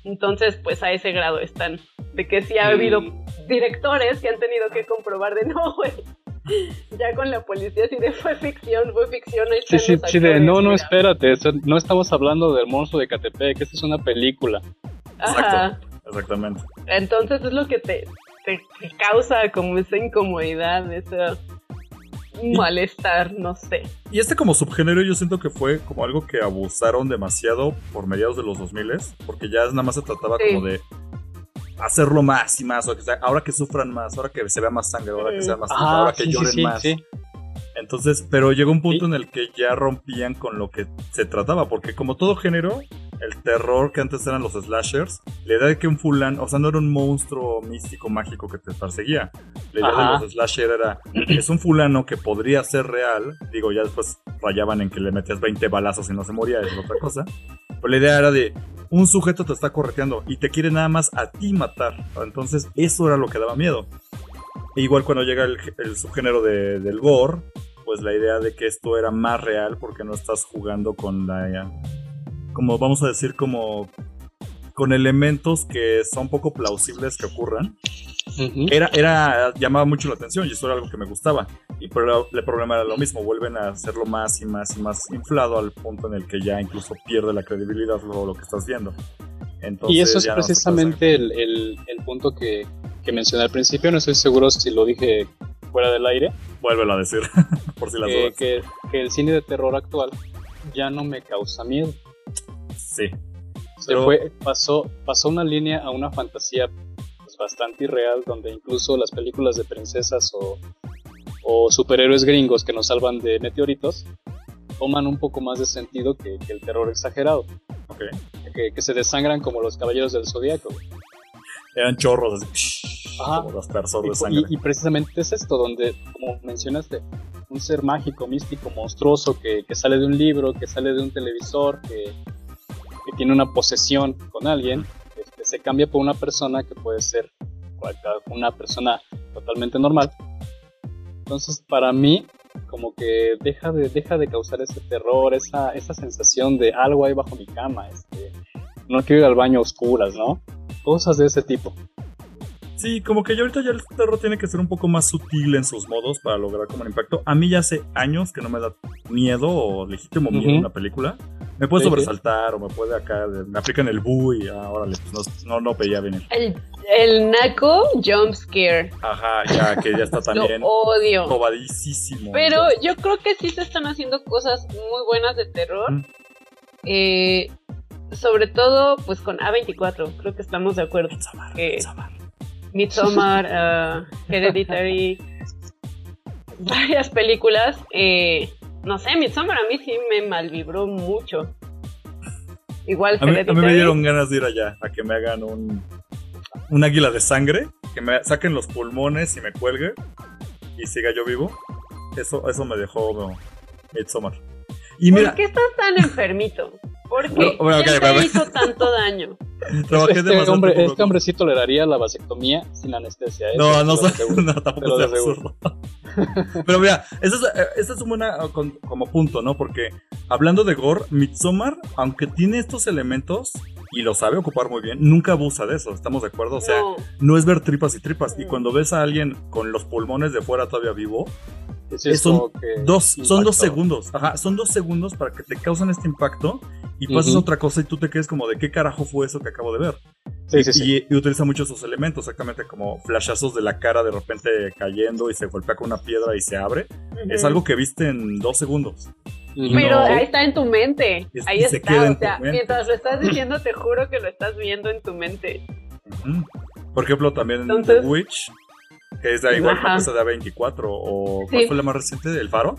Entonces, pues a ese grado están. De que sí ha Mm. habido directores que han tenido que comprobar de no, güey. Ya con la policía sí de fue ficción, fue ficción. ahí Sí, sí, sí, de, no, no, espérate, no estamos hablando del monstruo de Catepec, esta es una película. Ajá. Exacto, exactamente. Entonces es lo que te, te, te causa como esa incomodidad, ese malestar, no sé. Y este como subgénero yo siento que fue como algo que abusaron demasiado por mediados de los 2000 porque ya nada más se trataba Sí. como de hacerlo más y más, o que sea, ahora que sufran más, ahora que se vea más sangre, ahora que sea más tinta, ahora que sí, sí, lloren sí, más. sí. Entonces, pero llegó un punto Sí. en el que ya rompían con lo que se trataba, porque como todo género, el terror que antes eran los slashers, la idea de que un fulano, o sea, no era un monstruo místico mágico que te perseguía. La idea Ajá. de los slasher era, es un fulano que podría ser real, digo, ya después rayaban en que le metías 20 balazos y no se moría, es otra cosa. Pero la idea era de, un sujeto te está correteando y te quiere nada más a ti matar. Entonces, eso era lo que daba miedo. E igual cuando llega el, el subgénero de- del gore, pues la idea de que esto era más real porque no estás jugando con la... Como vamos a decir, como... Con elementos que son poco plausibles que ocurran. Ujú. Era, era, llamaba mucho la atención y eso era algo que me gustaba. Y pero el problema era lo mismo, vuelven a hacerlo más y más y más inflado al punto en el que ya incluso pierde la credibilidad lo, lo que estás viendo. Entonces, Y eso es ya no precisamente el, el- el punto que, que mencioné al principio, no estoy seguro si lo dije fuera del aire. Vuélvelo a decir, por si las que, dudas. que- que el cine de terror actual ya no me causa miedo. Sí. Se Pero- fue, pasó, pasó una línea a una fantasía pues, bastante irreal, donde incluso las películas de princesas o, o superhéroes gringos que nos salvan de meteoritos toman un poco más de sentido que, que el terror exagerado, Ok. que, que se desangran como los caballeros del zodiaco. Eran chorros así, Ajá. como aspersor de Y, sangre. y- y precisamente es esto, donde, como mencionaste, un ser mágico, místico, monstruoso, que, que sale de un libro, que sale de un televisor, que, que tiene una posesión con alguien, este, se cambia por una persona que puede ser una persona totalmente normal. Entonces, para mí, como que deja de, deja de causar ese terror, esa, esa sensación de algo ahí bajo mi cama, este, no quiero ir al baño a oscuras, ¿no? Cosas de ese tipo. Sí, como que ya ahorita ya el terror tiene que ser un poco más sutil en sus modos para lograr como el impacto. A mí ya hace años que no me da miedo o legítimo miedo Ujú. una película. Me puede Sí, sí. sobresaltar o me puede acá, me aplican el bu y ah, órale, pues no, no, no veía venir. El, el naco jump scare. Ajá, ya que ya está también Lo odio. cobadísimo. Pero yo creo que sí se están haciendo cosas muy buenas de terror. Mm. Eh, sobre todo, pues con A24. Creo que estamos de acuerdo. Eh. Midsommar, ah, Hereditary, varias películas. eh, no sé, Midsommar a mí sí me malvibró mucho. Igual A mí, a mí me dieron ganas de ir allá, a que me hagan un, un águila de sangre, que me saquen los pulmones y me cuelgue y siga yo vivo. Eso, eso me dejó no, Midsommar. Y mira, ¿Por qué estás tan enfermito? ¿Por qué? Bueno, bueno, ¿Quién ok, te ok. hizo tanto daño? trabajé Este hombre, este hombre sí toleraría la vasectomía sin anestesia. ¿eh? No, no, no, Te tampoco es absurdo. Pero mira, ese es, eh, es un buena eh, como punto, ¿no? Porque hablando de gore, Midsommar, aunque tiene estos elementos y lo sabe ocupar muy bien, nunca abusa de eso, ¿estamos de acuerdo? O sea, no. no es ver tripas y tripas. Y cuando ves a alguien con los pulmones de fuera todavía vivo, es son como que dos, son dos segundos. Ajá, son dos segundos para que te causen este impacto y pasas otra cosa y tú te quedes como de qué carajo fue eso que acabo de ver. Sí, sí, sí. Y, y utiliza mucho esos elementos, exactamente como flashazos de la cara de repente cayendo y se golpea con una piedra y se abre. Es Ujú. algo que viste en dos segundos. Pero No. ahí está en tu mente. Es- ahí está. O sea, mientras lo estás diciendo, te juro que lo estás viendo en tu mente. Por ejemplo, también Entonces- The Witch, que es de igual, que de 24 o ¿cuál Sí. fue la más reciente? ¿El Faro?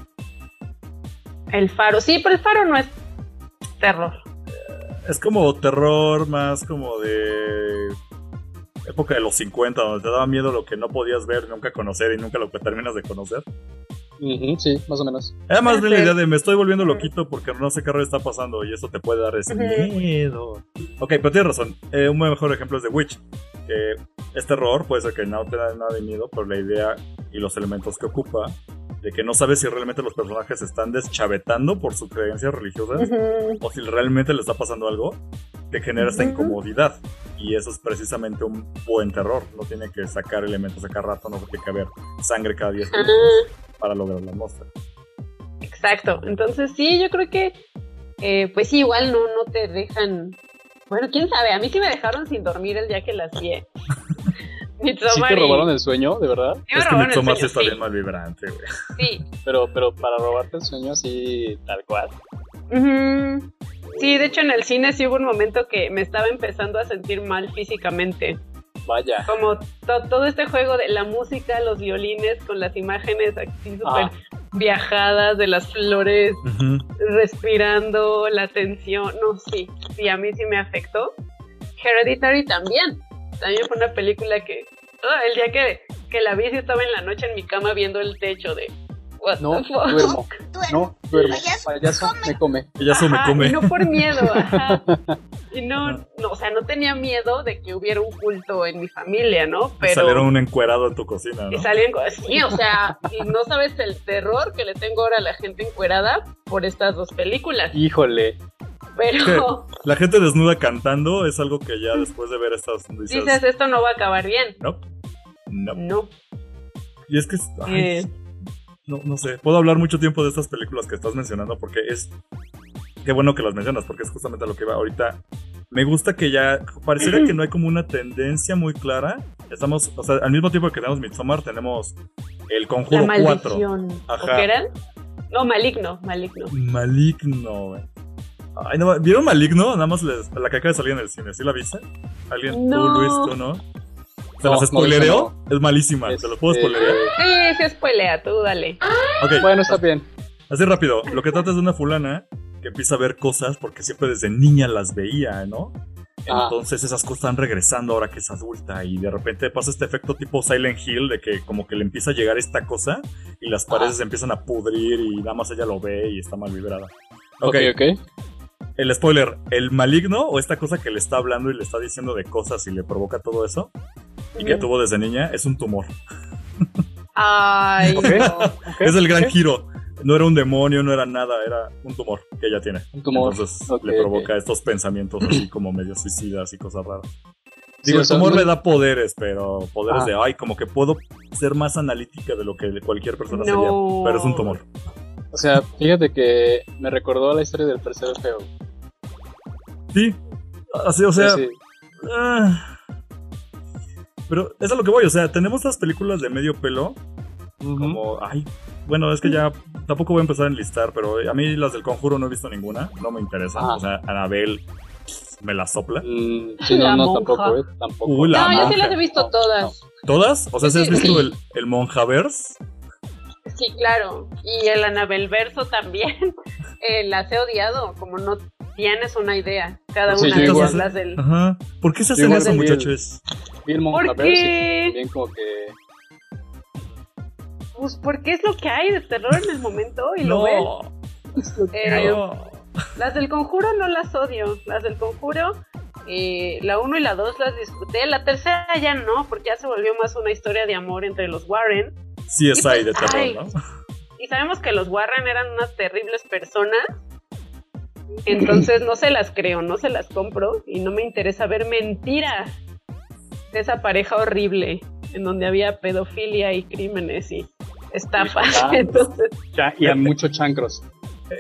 El faro, sí, pero el faro no es terror. Es como terror más como de época de los 50, donde te daba miedo lo que no podías ver, nunca conocer y nunca lo que terminas de conocer. Ujú, sí, más o menos. Era más bien la idea de me estoy volviendo loquito porque no sé qué raro está pasando y eso te puede dar ese Ujú. miedo. Ok, pero tienes razón. Eh, un mejor ejemplo es The Witch. Que es terror, puede ser que no te da nada de miedo, pero la idea y los elementos que ocupa de que no sabes si realmente los personajes se están deschavetando por sus creencias religiosas Ujú. o si realmente le está pasando algo, te genera esta Ujú. incomodidad. Y eso es precisamente un buen terror. No tiene que sacar elementos a cada rato, no tiene que haber sangre cada 10 Ah, minutos para lograr la atmósfera. exacto. Entonces sí, yo creo que eh, pues sí, igual no, no te dejan. Bueno, quién sabe, a mí sí me dejaron sin dormir el día que las vi. ¿Sí te robaron el sueño, de verdad? sí Es que Midsommar sí está bien mal vibrante, güey. sí. Pero, pero para robarte el sueño así, tal cual. Sí, de hecho en el cine sí hubo un momento que me estaba empezando a sentir mal físicamente. Vaya. Como to- todo este juego de la música, los violines con las imágenes así súper Ah. viajadas de las flores respirando, la tensión. No, sí, sí, a mí sí me afectó. Hereditary también. También fue una película que ah, el día que, que la vi sí estaba en la noche en mi cama viendo el techo de... What No, duermo. No, duermo. Payaso, Payaso come. me come. Ella eso me come. Y no por miedo, ajá. Y no, no, o sea, no tenía miedo de que hubiera un culto en mi familia, ¿no? Pero Salieron un encuerado en tu cocina, y ¿no? salían co- sí, o sea, y no sabes el terror que le tengo ahora a la gente encuerada por estas dos películas. Híjole. Pero La gente desnuda cantando es algo que ya después de ver estas dices, dices, esto no va a acabar bien. no, no. No. Y es que, ay, Eh, no, no sé, puedo hablar mucho tiempo de estas películas que estás mencionando porque es, qué bueno que las mencionas porque es justamente a lo que va ahorita. Me gusta que ya, pareciera que no hay como una tendencia muy clara. Estamos, o sea, al mismo tiempo que tenemos Midsommar, tenemos El la Conjuro 4. maldición. ¿O Ajá. qué eran? No, maligno, maligno. Maligno, güey. Ay, no, ¿vieron Maligno? Nada más les- la que acaba de salir en el cine, ¿sí la viste? ¿Alguien? No. ¿Tú, Luis, tú, no? ¿Se No, las no, spoilereo? Es malísima, ¿se lo puedo Este, spoilerear? Sí, se spoilea, tú dale. Ok, Bueno, está bien. así rápido. Lo que trata es de una fulana que empieza a ver cosas porque siempre desde niña las veía, ¿no? Ah. Entonces esas cosas están regresando ahora que es adulta y de repente pasa este efecto tipo Silent Hill de que como que le empieza a llegar esta cosa y las paredes se empiezan a pudrir y nada más ella lo ve y está mal vibrada. Ok, ok. El spoiler, el maligno o esta cosa que le está hablando y le está diciendo de cosas y le provoca todo eso y que tuvo desde niña es un tumor. Ay, no. Es el gran ok. giro. No era un demonio, no era nada, era un tumor que ella tiene. Un tumor. Entonces le provoca estos pensamientos así como medio suicidas y cosas raras. Digo, el tumor le da poderes, pero poderes Ah. de, ay, como que puedo ser más analítica de lo que cualquier persona No. sería. Pero es un tumor. O sea, fíjate que me recordó a la historia del tercero feo. Sí, así, o sea, Sí, Ah. Pero es a lo que voy, o sea, tenemos las películas de medio pelo, como, ay, bueno, es que ya tampoco voy a empezar a enlistar, pero a mí las del conjuro no he visto ninguna, no me interesan, Ah. o sea, Anabel me la sopla. Mm, sí, no, La no, monja. tampoco, eh, tampoco. Uy, la No, yo sí monja. las he visto No, todas. ¿Todas? O sea, ¿sí has Sí. visto el, el Monjaverse? Sí, claro. Y el Anabel Verso también. Eh, las he odiado, como no tienes una idea. Cada Sí, una de ellas, las del. Ajá. ¿Por qué se hacen eso, muchachos? Vi el ¿Por Monjaverse y qué? también como que... Pues porque es lo que hay de terror en el momento y lo ves. Eh, no. Las del conjuro no las odio. Las del conjuro, eh, la 1 y la 2 las disfruté. La tercera ya no, porque ya se volvió más una historia de amor entre los Warren. Sí es Y ahí de pues, ay. terror, ¿no? Y sabemos que los Warren eran unas terribles personas. Entonces no se las creo, no se las compro y no me interesa ver mentiras de esa pareja horrible en donde había pedofilia y crímenes y estafas. Entonces, Cha- y a muchos chancros.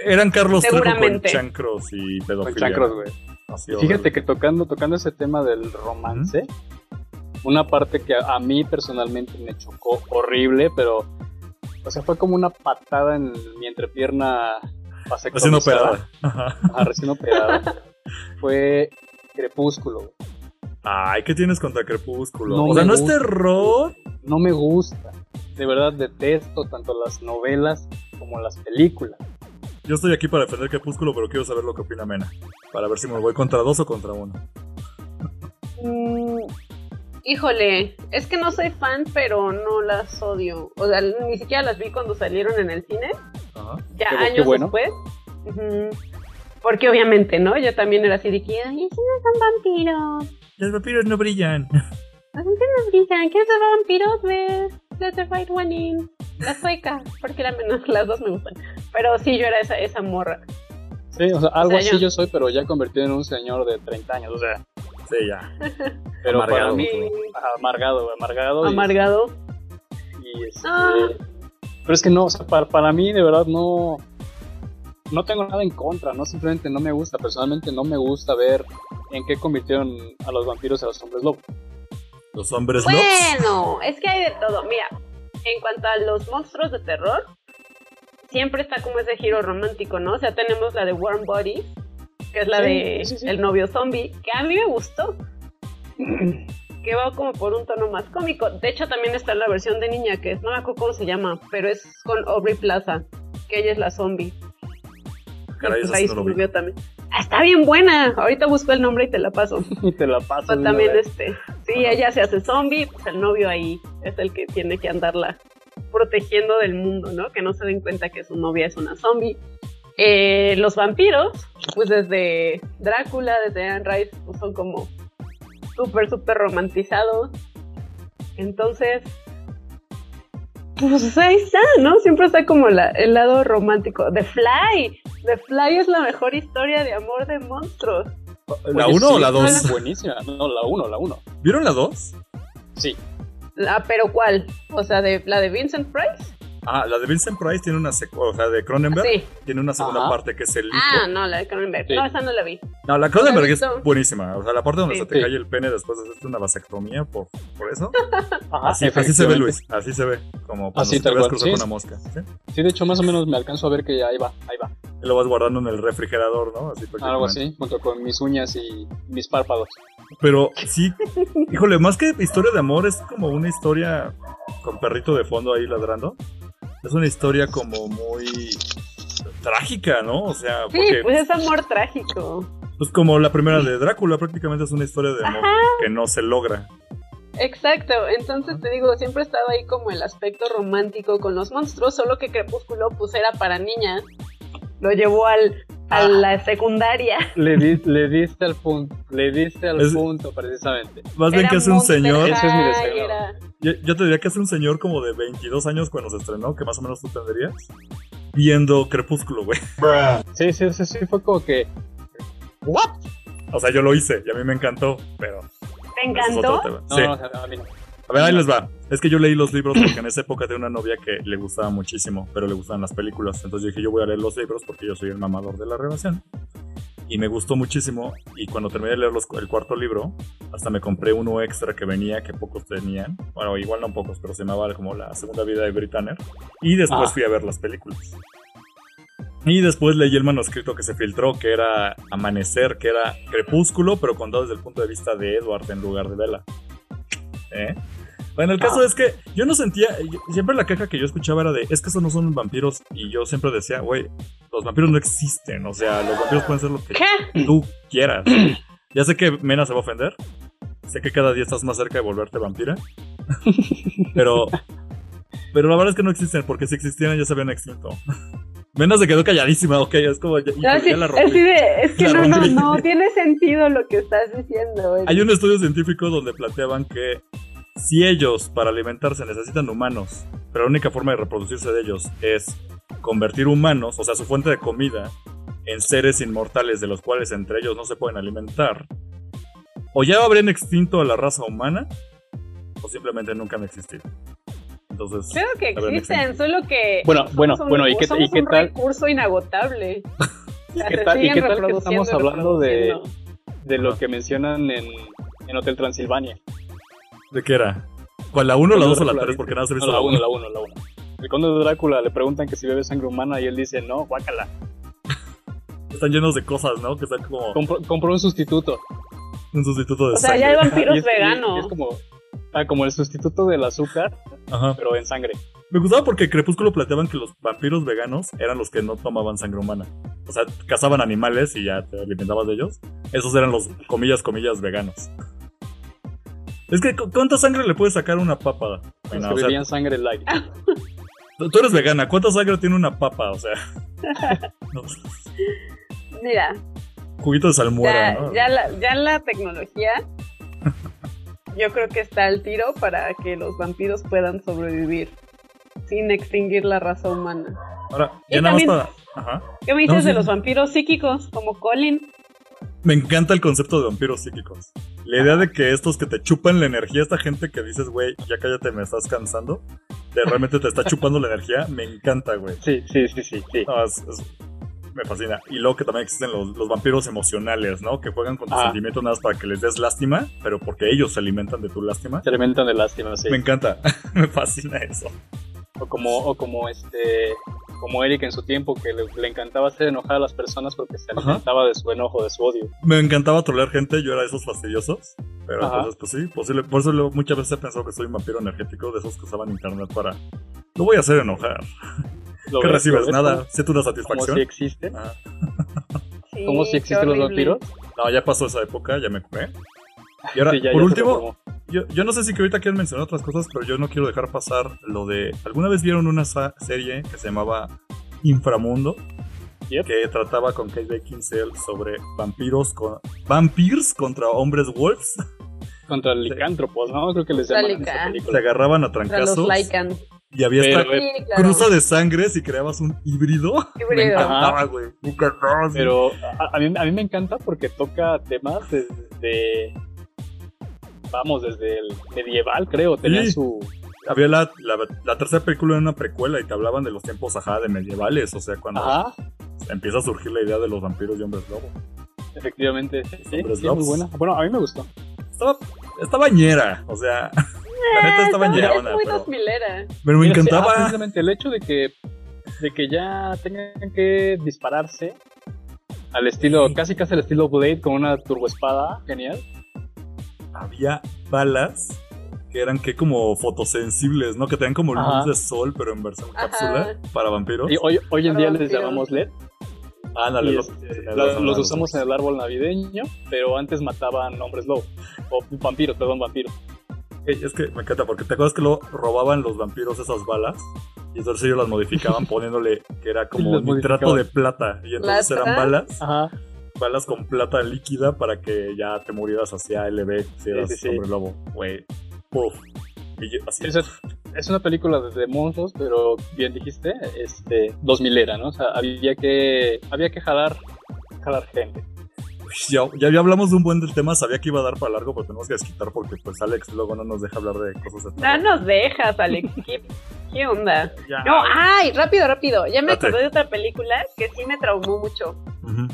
Eran Carlos Trejo con Seguramente. chancros y Con pedofilia. chancros, güey. Así, Fíjate horrible. que tocando, tocando ese tema del romance, una parte que a, a mí personalmente me chocó horrible, pero o sea, fue como una patada en mi entrepierna Recién operada. Ajá. ajá, recién operada, fue Crepúsculo. güey. Ay, ¿qué tienes contra Crepúsculo? No o sea, ¿no es gusta. terror? No me gusta. De verdad detesto tanto las novelas como las películas. Yo estoy aquí para defender Crepúsculo, pero quiero saber lo que opina Mena. Para ver si me voy contra dos o contra uno. Mm, híjole, es que no soy fan, pero no las odio. O sea, ni siquiera las vi cuando salieron en el cine. Ajá. Ya Qué bu- qué años bueno. después. Porque obviamente, ¿no? Yo también era así de que, ay, esos no son vampiros. Los vampiros no brillan. Así no brillan. ¿Qué es de vampiros? ¿Ves? Let the right one in. La sueca. Porque la menos, las dos me gustan. Pero sí, yo era esa, esa morra. Sí, o sea, algo sea, así yo- yo soy, pero ya convertido en un señor de 30 años. O sea, Sí, ya. pero Amargado. para mí, amargado, amargado. y- Amargado. Y, este, Ah. Pero es que no, o sea, para, para mí de verdad no, no tengo nada en contra, no simplemente no me gusta, personalmente no me gusta ver en qué convirtieron a los vampiros a los hombres lobo. Los hombres lobos. Bueno, es que hay de todo. Mira, en cuanto a los monstruos de terror, siempre está como ese giro romántico, ¿no? O sea, tenemos la de Warm Body, que es la de sí, sí. el novio zombie, que a mí me gustó. que va como por un tono más cómico. De hecho, también está la versión de niña, que es, no me acuerdo cómo se llama, pero es con Aubrey Plaza, que ella es la zombie. Caray, Y, pues ahí no también. Ah, está bien buena. Ahorita busco el nombre y te la paso. Y te la paso. Pues de una también vez. este, sí, ella se hace zombie, pues el novio ahí es el que tiene que andarla protegiendo del mundo, ¿no? Que no se den cuenta que su novia es una zombie. Eh, los vampiros, pues desde Drácula, desde Anne Rice, pues son como súper, súper romantizados. Entonces, pues ahí está, ¿no? Siempre está como la- el lado romántico. The Fly, The Fly es la mejor historia de amor de monstruos. ¿La Oye, 1 o sí, la 2? es Buenísima. No, la 1, la 1. ¿Vieron la 2? Sí. Ah, pero ¿cuál? O sea, de la de Vincent Price. Ah, la de Vincent Price tiene una secuela, o sea, de Cronenberg Sí. tiene una segunda Ajá. parte que es el hijo. Ah, no, la de Cronenberg. Sí. No, esa no la vi. No, la Cronenberg ¿La es buenísima. O sea, la parte donde Sí. se te Sí. cae el pene después de hacerte una vasectomía por, por eso. Ajá, Así, así se ve. Luis. Así se ve. Como cuando Así, te ves cruzar sí. con una mosca. ¿sí? Sí, de hecho, más o menos me alcanzo a ver que ahí va, ahí va. Y lo vas guardando en el refrigerador, ¿no? Así Algo así, junto con mis uñas y mis párpados. Pero sí, híjole, más que historia de amor, es como una historia con perrito de fondo ahí ladrando. Es una historia como muy trágica, ¿no? O sea, Sí, porque pues es amor trágico. pues como la primera de Drácula, prácticamente es una historia de amor Ajá. que no se logra. Exacto, entonces te digo, siempre estaba ahí como el aspecto romántico con los monstruos, solo que Crepúsculo pues era para niñas. Lo llevó al, a Ah. la secundaria. Le, di- le diste al punto, le diste al Es- punto precisamente. Más bien Era que es un señor, Ese es mi deseo. era- yo, yo te diría que es un señor como de 22 años cuando se estrenó, que más o menos tú tendrías, viendo Crepúsculo, güey. Sí, sí, sí, sí, fue como que... ¿What? O sea, yo lo hice y a mí me encantó, pero... ¿Te es encantó? tema. No, Sí. no, o sea, a mí no. A ver, ahí les va. Es que yo leí los libros porque en esa época tenía una novia que le gustaba muchísimo, pero le gustaban las películas. Entonces dije, yo voy a leer los libros porque yo soy el mamador de la relación. Y me gustó muchísimo. Y cuando terminé de leer los- el cuarto libro, hasta me compré uno extra que venía, que pocos tenían. Bueno, igual no pocos, pero se llamaba como La Segunda Vida de Britanner. Y después Ah. fui a ver las películas. Y después leí el manuscrito que se filtró, que era Amanecer, que era Crepúsculo, pero contado desde el punto de vista de Edward en lugar de Bella. ¿Eh? Bueno, el caso Ah. es que yo no sentía, yo- siempre la queja que yo escuchaba era de, es que esos no son vampiros, y yo siempre decía, güey, los vampiros no existen, o sea, los vampiros pueden ser lo que ¿Qué? tú quieras. Ya sé que Mena se va a ofender, sé que cada día estás más cerca de volverte vampira, pero, pero la verdad es que no existen, porque si existieran ya se habían extinto. Mena se quedó calladísima, ok, es como, ya, No, sí, la rompí. de- es que La no, no, no, tiene sentido lo que estás diciendo. Hay un estudio científico donde planteaban que si ellos para alimentarse necesitan humanos, pero la única forma de reproducirse de ellos es convertir humanos, o sea, su fuente de comida, en seres inmortales de los cuales entre ellos no se pueden alimentar, o ya habrían extinto a la raza humana, o simplemente nunca han existido. Entonces, Creo que existen, solo que Bueno, bueno, un- bueno, ¿y qué- somos y qué un tal? recurso inagotable. ¿Y qué tal, y qué tal que estamos hablando de, de lo que mencionan en, en Hotel Transilvania? ¿De qué era? ¿Cuál, la 1, la Conde 2 o la Drácula 3? dice- Porque nada se ha No, visto la la 1, 1. la 1, la 1. El conde de Drácula le preguntan que si bebe sangre humana y él dice, no, guácala. Están llenos de cosas, ¿no? Que están como... Compró, compró un sustituto. Un sustituto de O sea, sangre. ya hay vampiros veganos. es como, ah, como el sustituto del azúcar, Ajá. pero en sangre. Me gustaba porque Crepúsculo planteaban que los vampiros veganos eran los que no tomaban sangre humana. O sea, cazaban animales y ya te alimentabas de ellos. Esos eran los comillas, comillas veganos. Es que, ¿cu- ¿cuánta sangre le puedes sacar a una papa? Bueno, que o sea, sangre light. tú tú eres vegana, ¿cuánta sangre tiene una papa? O sea, no, Mira, juguito de salmuera, ya, ¿no? ya, la, ya la tecnología, yo creo que está al tiro para que los vampiros puedan sobrevivir sin extinguir la raza humana. Ahora, Y ya nada más para... Ajá. ¿Qué me dices No, sí. de los vampiros psíquicos como Colin? Me encanta el concepto de vampiros psíquicos. La idea de que estos que te chupan la energía, esta gente que dices, güey, ya cállate, me estás cansando, de realmente te está chupando la energía, me encanta, güey. Sí, sí, sí, sí, sí. No, es- es- me fascina. Y luego que también existen los, los vampiros emocionales, ¿no? Que juegan con tus Ah. sentimientos nada más para que les des lástima, pero porque ellos se alimentan de tu lástima. Se alimentan de lástima, sí. Me encanta, me fascina eso. O como, o como este, como Eric en su tiempo, que le, le encantaba hacer enojar a las personas porque se Ajá. alimentaba de su enojo, de su odio. Me encantaba trolear gente, yo era de esos fastidiosos. Pero Ajá. entonces, pues sí, posible. Por eso muchas veces he pensado que soy un vampiro energético, de esos que usaban internet para. Lo voy a hacer enojar. ¿Lo ¿Qué ves? recibes? ¿Lo ves Nada. como- Siento una Como satisfacción. si existe. Ah. Sí, Como si existen los vampiros. No, ya pasó esa época, ya me curé. Y ahora, Sí, ya- por ya último, yo, yo no sé si que ahorita quieren mencionar otras cosas, pero yo no quiero dejar pasar lo de. ¿Alguna vez vieron una serie que se llamaba Inframundo? Yep. Que trataba con Kate Beckinsale sobre vampiros con. Vampirs contra hombres wolves. Contra licántropos, ¿no? Creo que les llaman Se agarraban a Contra los trancazos. Lycan. Y había Pero, esta eh, claro. cruza de sangre si creabas un híbrido. Me Híbrido. encantaba, güey. Me encantaba, sí. Pero a, a mí, a mí me encanta porque toca temas desde. Vamos, desde el medieval, creo. Tenía Sí. su. Había la, la, la tercera película en una precuela y te hablaban de los tiempos ajá de medievales, o sea, cuando Ajá, empieza a surgir la idea de los vampiros y hombres lobo. efectivamente. Sí, sí, sí, muy buena. Bueno, a mí me gustó. Estaba, estaba ñera, o sea, la neta estaba Es ñerona, muy pero, dos milera. pero me ah, encantaba. precisamente el hecho de que, de que ya tengan que dispararse al estilo, Sí. casi casi al estilo Blade con una turboespada, genial. Había balas que eran que como fotosensibles, ¿no? Que tenían como luz Ajá. de sol, pero en versión Ajá. cápsula para vampiros. Y hoy, hoy en Para día les llamamos LED. Ándale, y los, este, los- la- los- los usamos en el árbol navideño, pero antes mataban hombres lobo. O vampiros, perdón, vampiros. Ey, Es que me encanta porque te acuerdas que lo robaban los vampiros esas balas y entonces ellos las modificaban poniéndole que era como nitrato de plata y entonces ¿Plata? eran balas, Ajá. balas con plata líquida para que ya te murieras hacia LB si eras sí, sí. hombre lobo, güey. Así. Es, es una película de, de monstruos, pero bien dijiste, este, dos milera, ¿no? O sea, había que, había que jalar, jalar gente. Ya, ya, ya hablamos de un buen del tema, sabía que iba a dar para largo, pero tenemos que desquitar porque pues Alex luego no nos deja hablar de cosas No nos dejas, Alex. ¿Qué, qué onda? Ya. No, ay, rápido, rápido. Ya me Date. acordé de otra película que sí me traumó mucho. Ujú.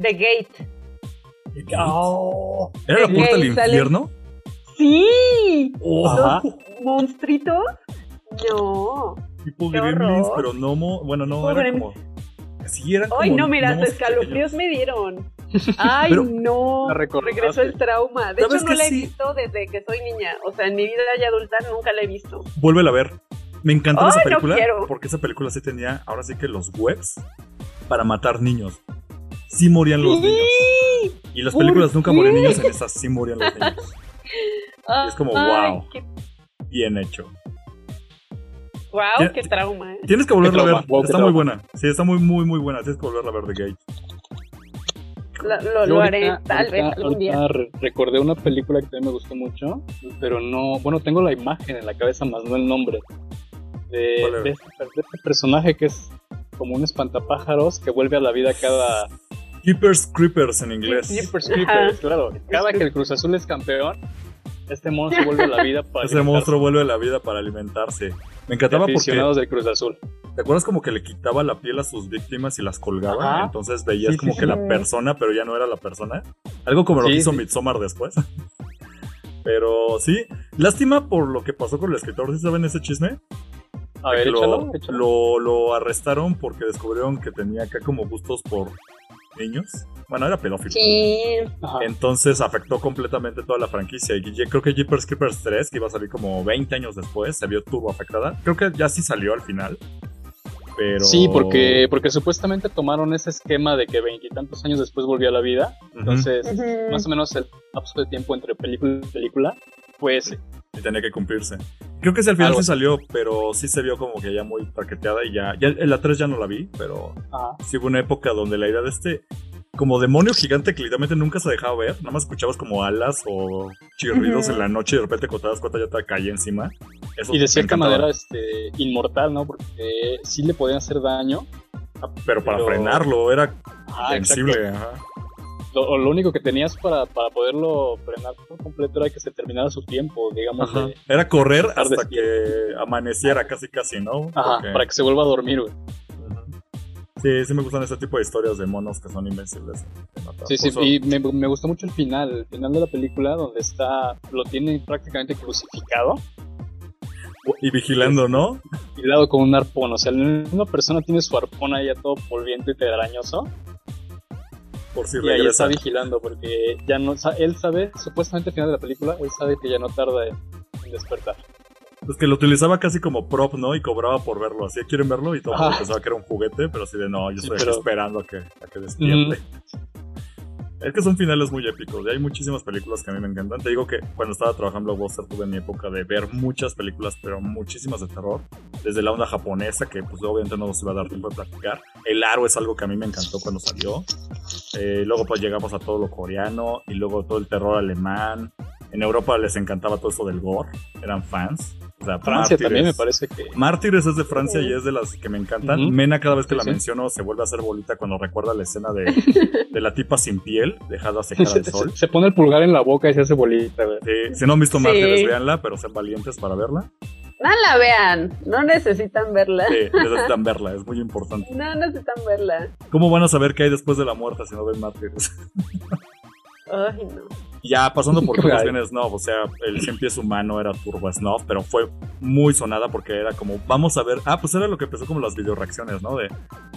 The Gate. Oh, ¿Era la puerta del sale- infierno? ¡Sí! Oh, Ajá. ¿Los monstruitos? No. tipo Gremlins, pero no, bueno, no, era como... Sí, eran no, escalofríos pequeños. me dieron. Ay, Pero- no. Regresó el trauma. De hecho, ¿Sabes no la he sí? visto desde que soy niña. O sea, en mi vida ya adulta nunca la he visto. Vuélvela a ver. Me encantó esa película porque esa película sí tenía, ahora sí que los webs para matar niños. Sí morían los niños. Y las ¿Por películas nunca morían niños, en esas sí morían los niños. Y es como, Ay, wow. qué- Bien hecho. Wow, qué trauma, ¿eh? Tienes que volverla a ver. wow, está muy buena. Sí, está muy, muy, muy buena. Tienes que volverla a ver The Gate. Lo, ahorita- haré, tal vez, ahorita- algún día. recordé una película que también me gustó mucho, pero no, bueno, tengo la imagen en la cabeza más no el nombre. De, este, de este personaje que es como un espantapájaros que vuelve a la vida cada Keepers Creepers en inglés. Jeepers Ajá. Creepers, claro. Cada que el Cruz Azul es campeón, este monstruo vuelve a la vida para Ese monstruo vuelve a la vida para alimentarse. Me encantaba porque aficionados del Cruz Azul. ¿Te acuerdas como que le quitaba la piel a sus víctimas y las colgaba? Ajá. Entonces veías Sí, como sí, que sí. la persona, pero ya no era la persona. Algo como lo que hizo sí. Midsommar después. Pero sí, lástima por lo que pasó con el escritor. ¿Sí saben ese chisme? A ver, lo, échalo, échalo. lo, lo arrestaron porque descubrieron que tenía acá como gustos por niños. Bueno, era pedófilo. Sí. Entonces afectó completamente toda la franquicia. Y creo que Jeepers Creepers 3, que iba a salir como 20 años después, se vio turbo afectada. Creo que ya sí salió al final. Pero... Sí, porque, porque supuestamente tomaron ese esquema de que veintitantos años después volvió a la vida. Entonces, más o menos el lapso de tiempo entre película y película fue ese. Y tenía que cumplirse. Creo que sí al final Algo así. salió, pero sí se vio como que ya muy paqueteada y ya... ya en la 3 ya no la vi, pero Ajá. sí hubo una época donde la idea de este... Como demonio gigante que literalmente nunca se dejaba ver, nada más escuchabas como alas o chirridos en la noche y de repente cuando te das cuenta ya te caía encima. Eso Y de cierta encantaba. manera este, inmortal, ¿no? Porque sí le podían hacer daño. Pero para frenarlo era exacto. invencible. ajá. Lo, lo único que tenías para, para poderlo frenar por completo era que se terminara su tiempo, digamos. De- Era correr hasta que amaneciera casi casi, ¿no? Ajá, Porque- para que se vuelva a dormir, güey. Sí, sí me gustan ese tipo de historias de monos que son invencibles. Sí, sí, y me, me gustó mucho el final, el final de la película donde está, lo tiene prácticamente crucificado, Y vigilando, ¿no? hilado con un arpón, o sea, una persona tiene su arpón ahí ya todo polviento y telarañoso, Por si y ahí está vigilando, porque ya no, él sabe, supuestamente al final de la película, él sabe que ya no tarda en, en despertar. Es que lo utilizaba casi como prop, ¿no? Y cobraba por verlo. Así, ¿quieren verlo? Y todo el mundo pensaba que era un juguete, pero así de no, yo Sí, estoy pero- esperando a que, a que despierte. Es que son finales muy épicos. Y hay muchísimas películas que a mí me encantan. Te digo que cuando estaba trabajando en Blockbuster tuve mi época de ver muchas películas, pero muchísimas de terror. Desde la onda japonesa, que pues obviamente no nos iba a dar tiempo de platicar. El aro es algo que a mí me encantó cuando salió. Eh, luego pues llegamos a todo lo coreano y luego todo el terror alemán. En Europa les encantaba todo eso del gore. Eran fans. O sea, Francia también me Mártires. parece que... Mártires es de Francia y es de las que me encantan. Mena, cada vez que Sí, la sí. menciono, se vuelve a hacer bolita cuando recuerda la escena de, de la tipa sin piel, dejada a secar Se, al sol. se- se pone el pulgar en la boca y se hace bolita, güey. Sí, si no han visto Sí. Mártires, véanla, pero sean valientes para verla. No la vean, no necesitan verla. Sí, necesitan verla, es muy importante. No necesitan verla. ¿Cómo van a saber qué hay después de la muerte si no ven Mártires? Ay, no. ya pasando por bien Snuff, o sea, el 100 pies humano era Turbo Snuff, pero fue muy sonada porque era como, vamos a ver, ah, pues era lo que empezó como las video reacciones, ¿no? De,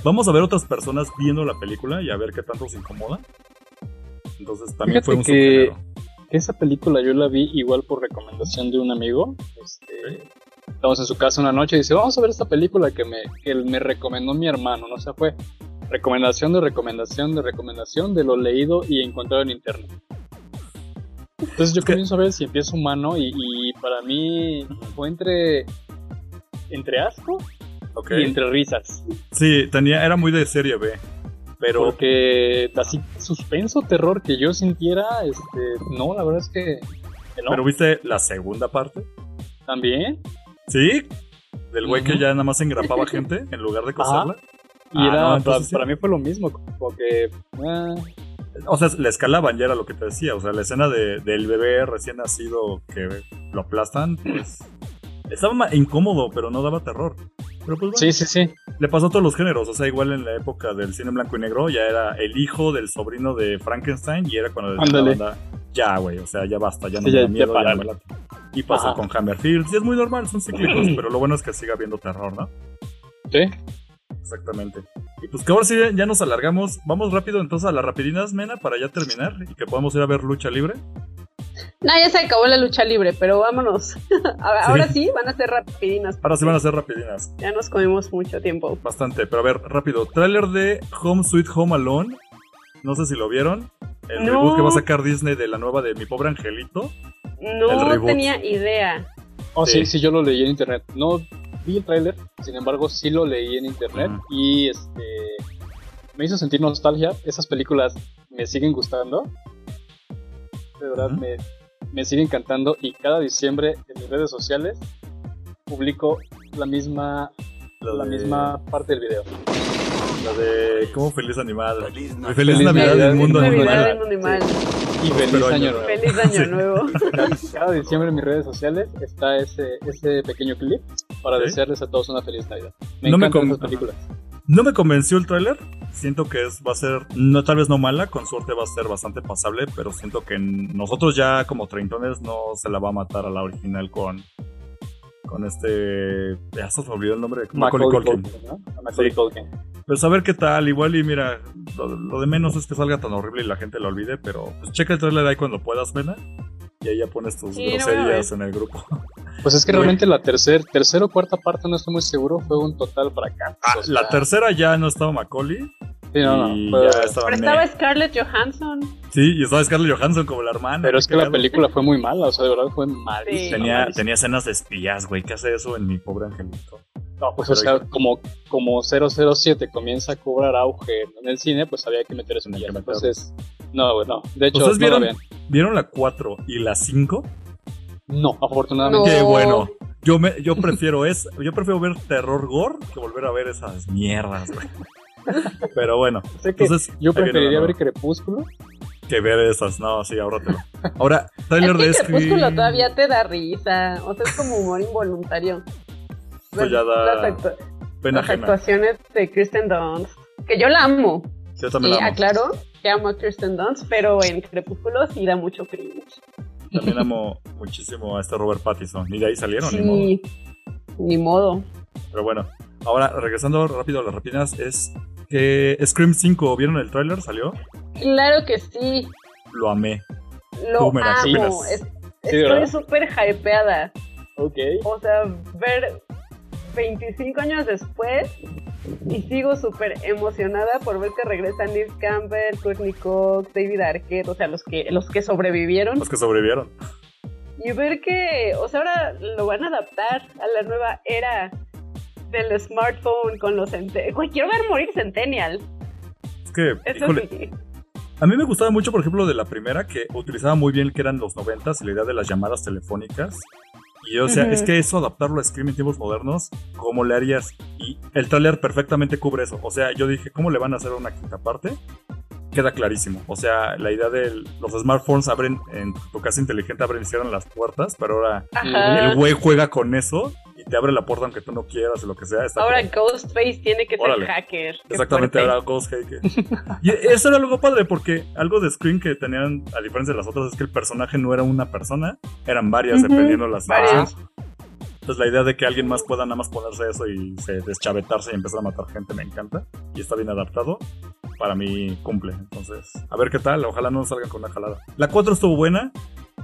vamos a ver otras personas viendo la película y a ver qué tanto se incomoda. Entonces también Fíjate fue un que-. Esa película yo la vi igual por recomendación de un amigo. Este, Estamos en su casa una noche y dice, vamos a ver esta película que me, que me recomendó mi hermano. ¿no? O sea, fue recomendación de recomendación de recomendación de lo leído y encontrado en internet. Entonces yo comienzo a ver si empieza humano y, y para mí fue entre, entre asco y entre risas. Sí, tenía, era muy de serie B. Pero Porque así suspenso, terror que yo sintiera, este, no, la verdad es que, que no. ¿Pero viste la segunda parte? También. ¿Sí? Del güey que ya nada más engrapaba gente en lugar de coserla. Y Ah, era, no, para, entonces sí. para mí fue lo mismo, como que... ah, O sea, le escalaban, ya era lo que te decía. O sea, la escena de, del bebé recién nacido que lo aplastan, pues. Estaba incómodo, pero no daba terror. Pero pues bueno, sí, sí, sí. le pasó a todos los géneros. O sea, igual en la época del cine en blanco y negro, ya era el hijo del sobrino de Frankenstein y era cuando decía la banda, ya, güey, o sea, ya basta, ya no Sí, me da ya miedo, ya, me. Y pasó Ajá. con Hammerfield. Sí, es muy normal, son cíclicos, pero lo bueno es que siga habiendo terror, ¿no? Sí. Exactamente. Y pues que ahora sí ya nos alargamos. Vamos rápido entonces a las rapidinas, Mena, para ya terminar y que podamos ir a ver lucha libre. No, ya se acabó la lucha libre, pero vámonos. Ahora sí, van a ser rapidinas. Ahora sí van a ser rapidinas. Ya nos comimos mucho tiempo. Bastante. Pero a ver, rápido. Tráiler de Home Sweet Home Alone. No sé si lo vieron. El No. reboot que va a sacar Disney de la nueva de Mi Pobre Angelito. El No tenía idea. Oh, Sí. sí, sí, yo lo leí en internet. No vi el tráiler, sin embargo, sí lo leí en internet Ujú. y este me hizo sentir nostalgia. Esas películas me siguen gustando. De verdad, Ujú. me, me siguen encantando y cada diciembre en mis redes sociales publico la misma, La la de- misma parte del video. La de ¿Cómo feliz animal? Feliz feliz, Feliz Navidad Navidad, del mundo feliz animal. Navidad animal. animal. Y feliz año año. nuevo. Feliz año Sí. nuevo. Cada, diciembre en mis redes sociales está ese, ese pequeño clip para Sí. desearles a todos una feliz Navidad. Me No me encantan com- esas películas. No me convenció el tráiler. Siento que es, va a ser, no, tal vez no mala, con suerte va a ser bastante pasable, pero siento que nosotros ya como treintones no se la va a matar a la original con con este, ya se me olvidó el nombre, Macaulay Macaulay Culkin. Culkin, Macaulay Sí. Culkin. Pues a ver qué tal, igual y mira, lo, lo de menos es que salga tan horrible y la gente lo olvide, pero pues checa el trailer ahí cuando puedas, Mena. Y ahí ya pones tus Sí, groserías en el grupo. Pues es que Uy. realmente la tercera tercera o cuarta parte, no estoy muy seguro, fue un total fracaso. Ah, o sea, la tercera ya no estaba Macaulay. sí, no, no, estaba Pero estaba Scarlett Johansson. Sí, y estaba Scarlett Johansson como la hermana. Pero es que la película fue muy mala, o sea, de verdad fue malísima. Sí. Tenía, tenía escenas de espías, güey. ¿Qué hace eso en mi pobre angelito? No, pues o sea, como, como 007 comienza a cobrar auge en el cine, pues había que meter eso en meterlo. Entonces, no, güey, no. De hecho, ¿Ustedes no vieron, vieron la 4 y la 5? No, afortunadamente. Qué No. bueno. Yo, me, yo prefiero es, yo prefiero ver terror gore que volver a ver esas mierdas, güey. Pero bueno, entonces yo preferiría ver. Crepúsculo. que ver esas. No, sí, ahórratelo. Ahora, Es trailer que de. Crepúsculo todavía te da risa. O sea, es como humor involuntario. Ya da Las, actu- pena las ajena. actuaciones de Kristen Dunst. Que yo la amo. Yo también Y la amo. aclaro que amo a Kristen Dunst, pero en Crepúsculo sí da mucho cringe. También amo muchísimo a este Robert Pattinson. Y de ahí salieron, ni modo. Ni modo. Pero bueno, ahora regresando rápido a las rapinas, es que Scream 5, ¿vieron el tráiler? ¿Salió? Claro que sí, Lo amé. lo amo. Es- Sí, estoy súper hypeada. Ok. O sea, ver 25 años después y sigo súper emocionada por ver que regresan Neve Campbell, Courtney Cox, David Arquette, o sea, los que, los que sobrevivieron. Los que sobrevivieron. Y ver que, o sea, ahora lo van a adaptar a la nueva era del smartphone con los. Güey, quiero ver morir Centennial. Es que, Eso híjole, sí. a mí me gustaba mucho, por ejemplo, de la primera, que utilizaba muy bien que eran los 90 y la idea de las llamadas telefónicas. Y o sea, es que eso adaptarlo a Scream en tiempos modernos, ¿cómo le harías? Y el tráiler perfectamente cubre eso. O sea, yo dije, ¿cómo le van a hacer una quinta parte? Queda clarísimo. O sea, la idea de los smartphones abren, en tu casa inteligente abren y cierran las puertas, pero ahora Ajá. el güey juega con eso y te abre la puerta aunque tú no quieras o lo que sea. Ahora como- Ghostface tiene que Órale. ser hacker. Exactamente, ahora Ghost Hacker. Y eso era algo padre, porque algo de Scream que tenían, a diferencia de las otras, es que el personaje no era una persona, eran varias, dependiendo de las varias. Entonces la idea de que alguien más pueda nada más ponerse eso y se deschavetarse y empezar a matar gente me encanta. Y está bien adaptado. Para mí cumple. Entonces, a ver qué tal. Ojalá no salgan con una jalada. La 4 estuvo buena.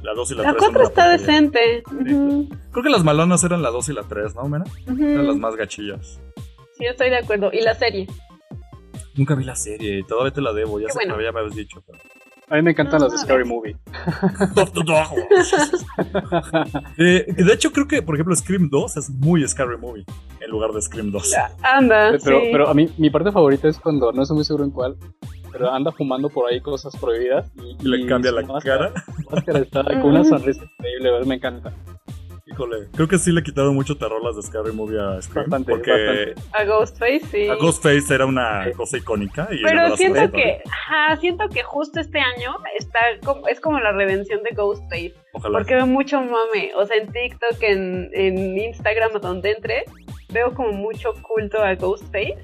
La 2 y la, La 3 son 4 una está porquería. decente. Ujú, Creo que las malonas eran la 2 y la 3, ¿no, Mena? ujú. Eran las más gachillas. Sí, estoy de acuerdo. ¿Y la serie? Nunca vi la serie, todavía te la debo, ya sé bueno. que me habías dicho. Pero... A mí me encantan No, las de Scary. Movie. Eh, de hecho, creo que, por ejemplo, Scream 2 es muy Scary Movie en lugar de Scream 2. Anda, Pero, sí. pero a mí, mi parte favorita es cuando, no estoy muy seguro en cuál, pero anda fumando por ahí cosas prohibidas y, Y le cambia la máscara- cara. máscara está con una sonrisa increíble, ¿verdad? me encanta. Híjole, creo que sí le quitaron mucho terror las de Scary Movie a Scream. Bastante, porque bastante. A Ghostface, sí. a Ghostface era una cosa icónica. Y Pero siento que, ajá, siento que justo este año está como, es como la redención de Ghostface. Ojalá. Porque veo mucho mame. O sea, en TikTok, en, en Instagram, donde entre, veo como mucho culto a Ghostface.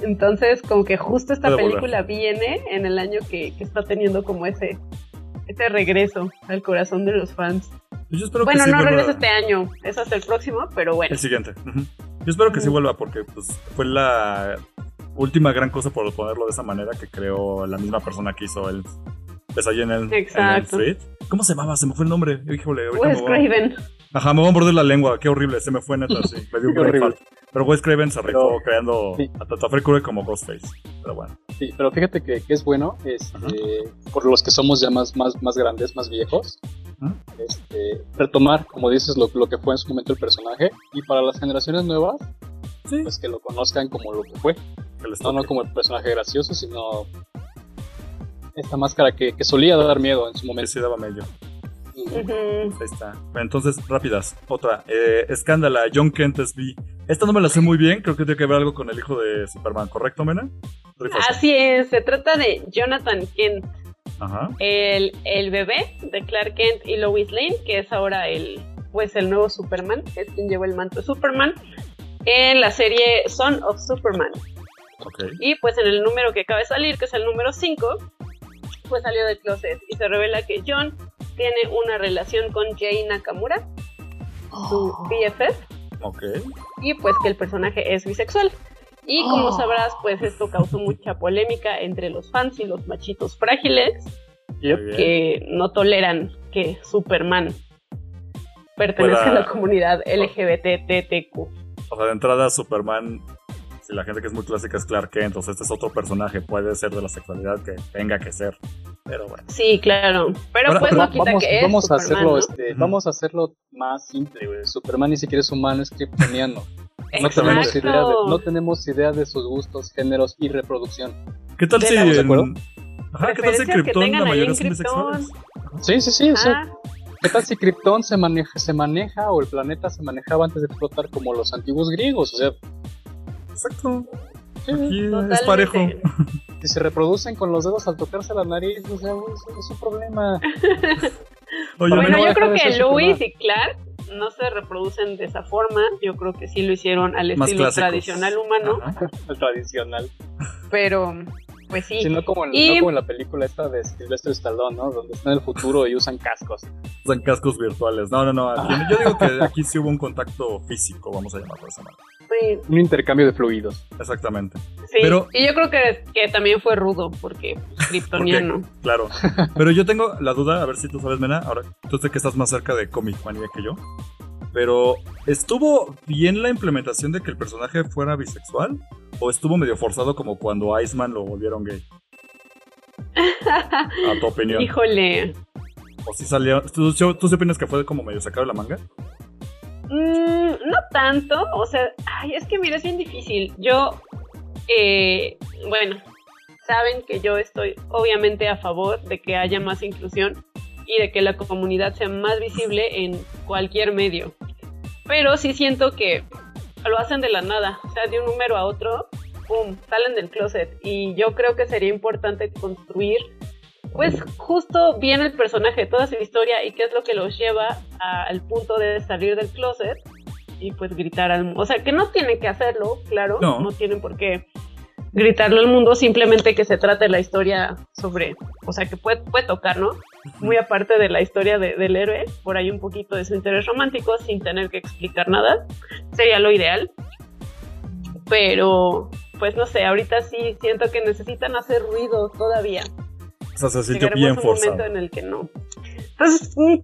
Entonces, como que justo esta Puede volver. película viene en el año que, que está teniendo como ese, ese regreso al corazón de los fans. Yo espero bueno, que sí no vuelva- regresa este año, es hasta el próximo, pero bueno. El siguiente. Yo espero que sí Ujú. vuelva porque pues, fue la última gran cosa por ponerlo de esa manera que creó la misma persona que hizo el pues allí en el, en el Exacto. Street. ¿Cómo se llamaba? Se me fue el nombre. Híjole, ahorita Wes a- Craven. Ajá, me voy a morder la lengua, qué horrible, se me fue neta, sí, me dio un. Pero Wes Craven se rifó Pero- creando sí. a Tata Freddy Krueger como Ghostface. Pero bueno, Sí, pero fíjate que, que es bueno, este, por los que somos ya más, más, más grandes, más viejos, Este, retomar, como dices, lo, lo que fue en su momento el personaje, y para las generaciones nuevas, sí, pues que lo conozcan como lo que fue, que no, no como el personaje gracioso, sino esta máscara que, que solía dar miedo en su Que momento. sí daba medio. Ahí está. Bueno, Entonces, rápidas. Otra. Eh, Escándala, John Kent es B. Esta no me la sé muy bien, creo que tiene que ver algo con el hijo de Superman, ¿correcto, Mena? Así es, se trata de Jonathan Kent, Ajá. el, el bebé de Clark Kent y Lois Lane, que es ahora el, pues el nuevo Superman, es quien lleva el manto de Superman, en la serie Son of Superman. Y pues en el número que acaba de salir, que es el número 5, pues salió del closet y se revela que John tiene una relación con Jay Nakamura, su BFF, Ok. y pues que el personaje es bisexual. Y como sabrás, pues esto causó mucha polémica entre los fans y los machitos frágiles que no toleran que Superman pertenezca a la Pueda- comunidad LGBTTQ. O sea, de entrada, Superman, si la gente que es muy clásica es Clark Kent, entonces este es otro personaje, puede ser de la sexualidad que tenga que ser. Pero bueno. Sí, claro. Pero Ahora, pues pero no quita vamos, que es vamos a hacerlo, ¿no? este, vamos a hacerlo más simple, güey. Superman ni siquiera es humano, es kryptoniano. No tenemos, idea de, no tenemos idea de sus gustos, géneros y reproducción. ¿Qué tal ¿De si la- ¿de en... acuerdo? Ajá, ¿qué tal si Krypton la mayoría son bisexuales? Sí, sí, sí. o sea, ¿Qué tal si Krypton se maneja, se maneja o el planeta se manejaba antes de explotar como los antiguos griegos? O sea, Exacto. sí, Aquí es parejo. si se reproducen con los dedos al tocarse la nariz, o sea, es, es un problema. Oye, Bueno, Bueno, no yo creo que Superman. y Clark no se reproducen de esa forma. Yo creo que sí lo hicieron al Más estilo clásicos. tradicional humano. Ajá. Tradicional. Pero, pues sí. Sí, no como, en, Y- no como en la película esta de Sylvester Stallone, ¿no? Donde están en el futuro y usan cascos. Usan cascos virtuales. No, no, no. aquí- yo digo que aquí sí hubo un contacto físico, vamos a llamarlo de esa manera. Sí, Un intercambio de fluidos. Exactamente. sí. Pero- Y yo creo que, que también fue rudo, porque kryptoniano. Claro. Pero yo tengo la duda, a ver si tú sabes, Mena. Ahora, tú sé que estás más cerca de Comic Mania que yo. Pero, ¿estuvo bien la implementación de que el personaje fuera bisexual? ¿O estuvo medio forzado como cuando Iceman lo volvieron gay? A tu opinión. Híjole. ¿O si salió? ¿Tú, tú, tú sí opinas que fue como medio sacado de la manga? Mm, no tanto, o sea, ay, es que mira, es bien difícil. Yo, eh, bueno, saben que yo estoy obviamente a favor de que haya más inclusión y de que la comunidad sea más visible en cualquier medio. Pero sí siento que lo hacen de la nada, o sea, de un número a otro, ¡pum!, salen del closet. Y yo creo que sería importante construir, pues, justo bien el personaje, toda su historia y qué es lo que los lleva a- al punto de salir del closet y pues gritar al mundo. O sea, que no tienen que hacerlo, claro, No. no, tienen por qué gritarlo al mundo, simplemente que se trate la historia sobre, o sea, que puede, puede tocar, ¿no? Muy aparte de la historia de- del héroe, por ahí un poquito de su interés romántico sin tener que explicar nada, sería lo ideal. Pero, pues no sé, ahorita sí siento que necesitan hacer ruido todavía. O sea, se sintió bien un forzado. momento en el que no. Entonces, un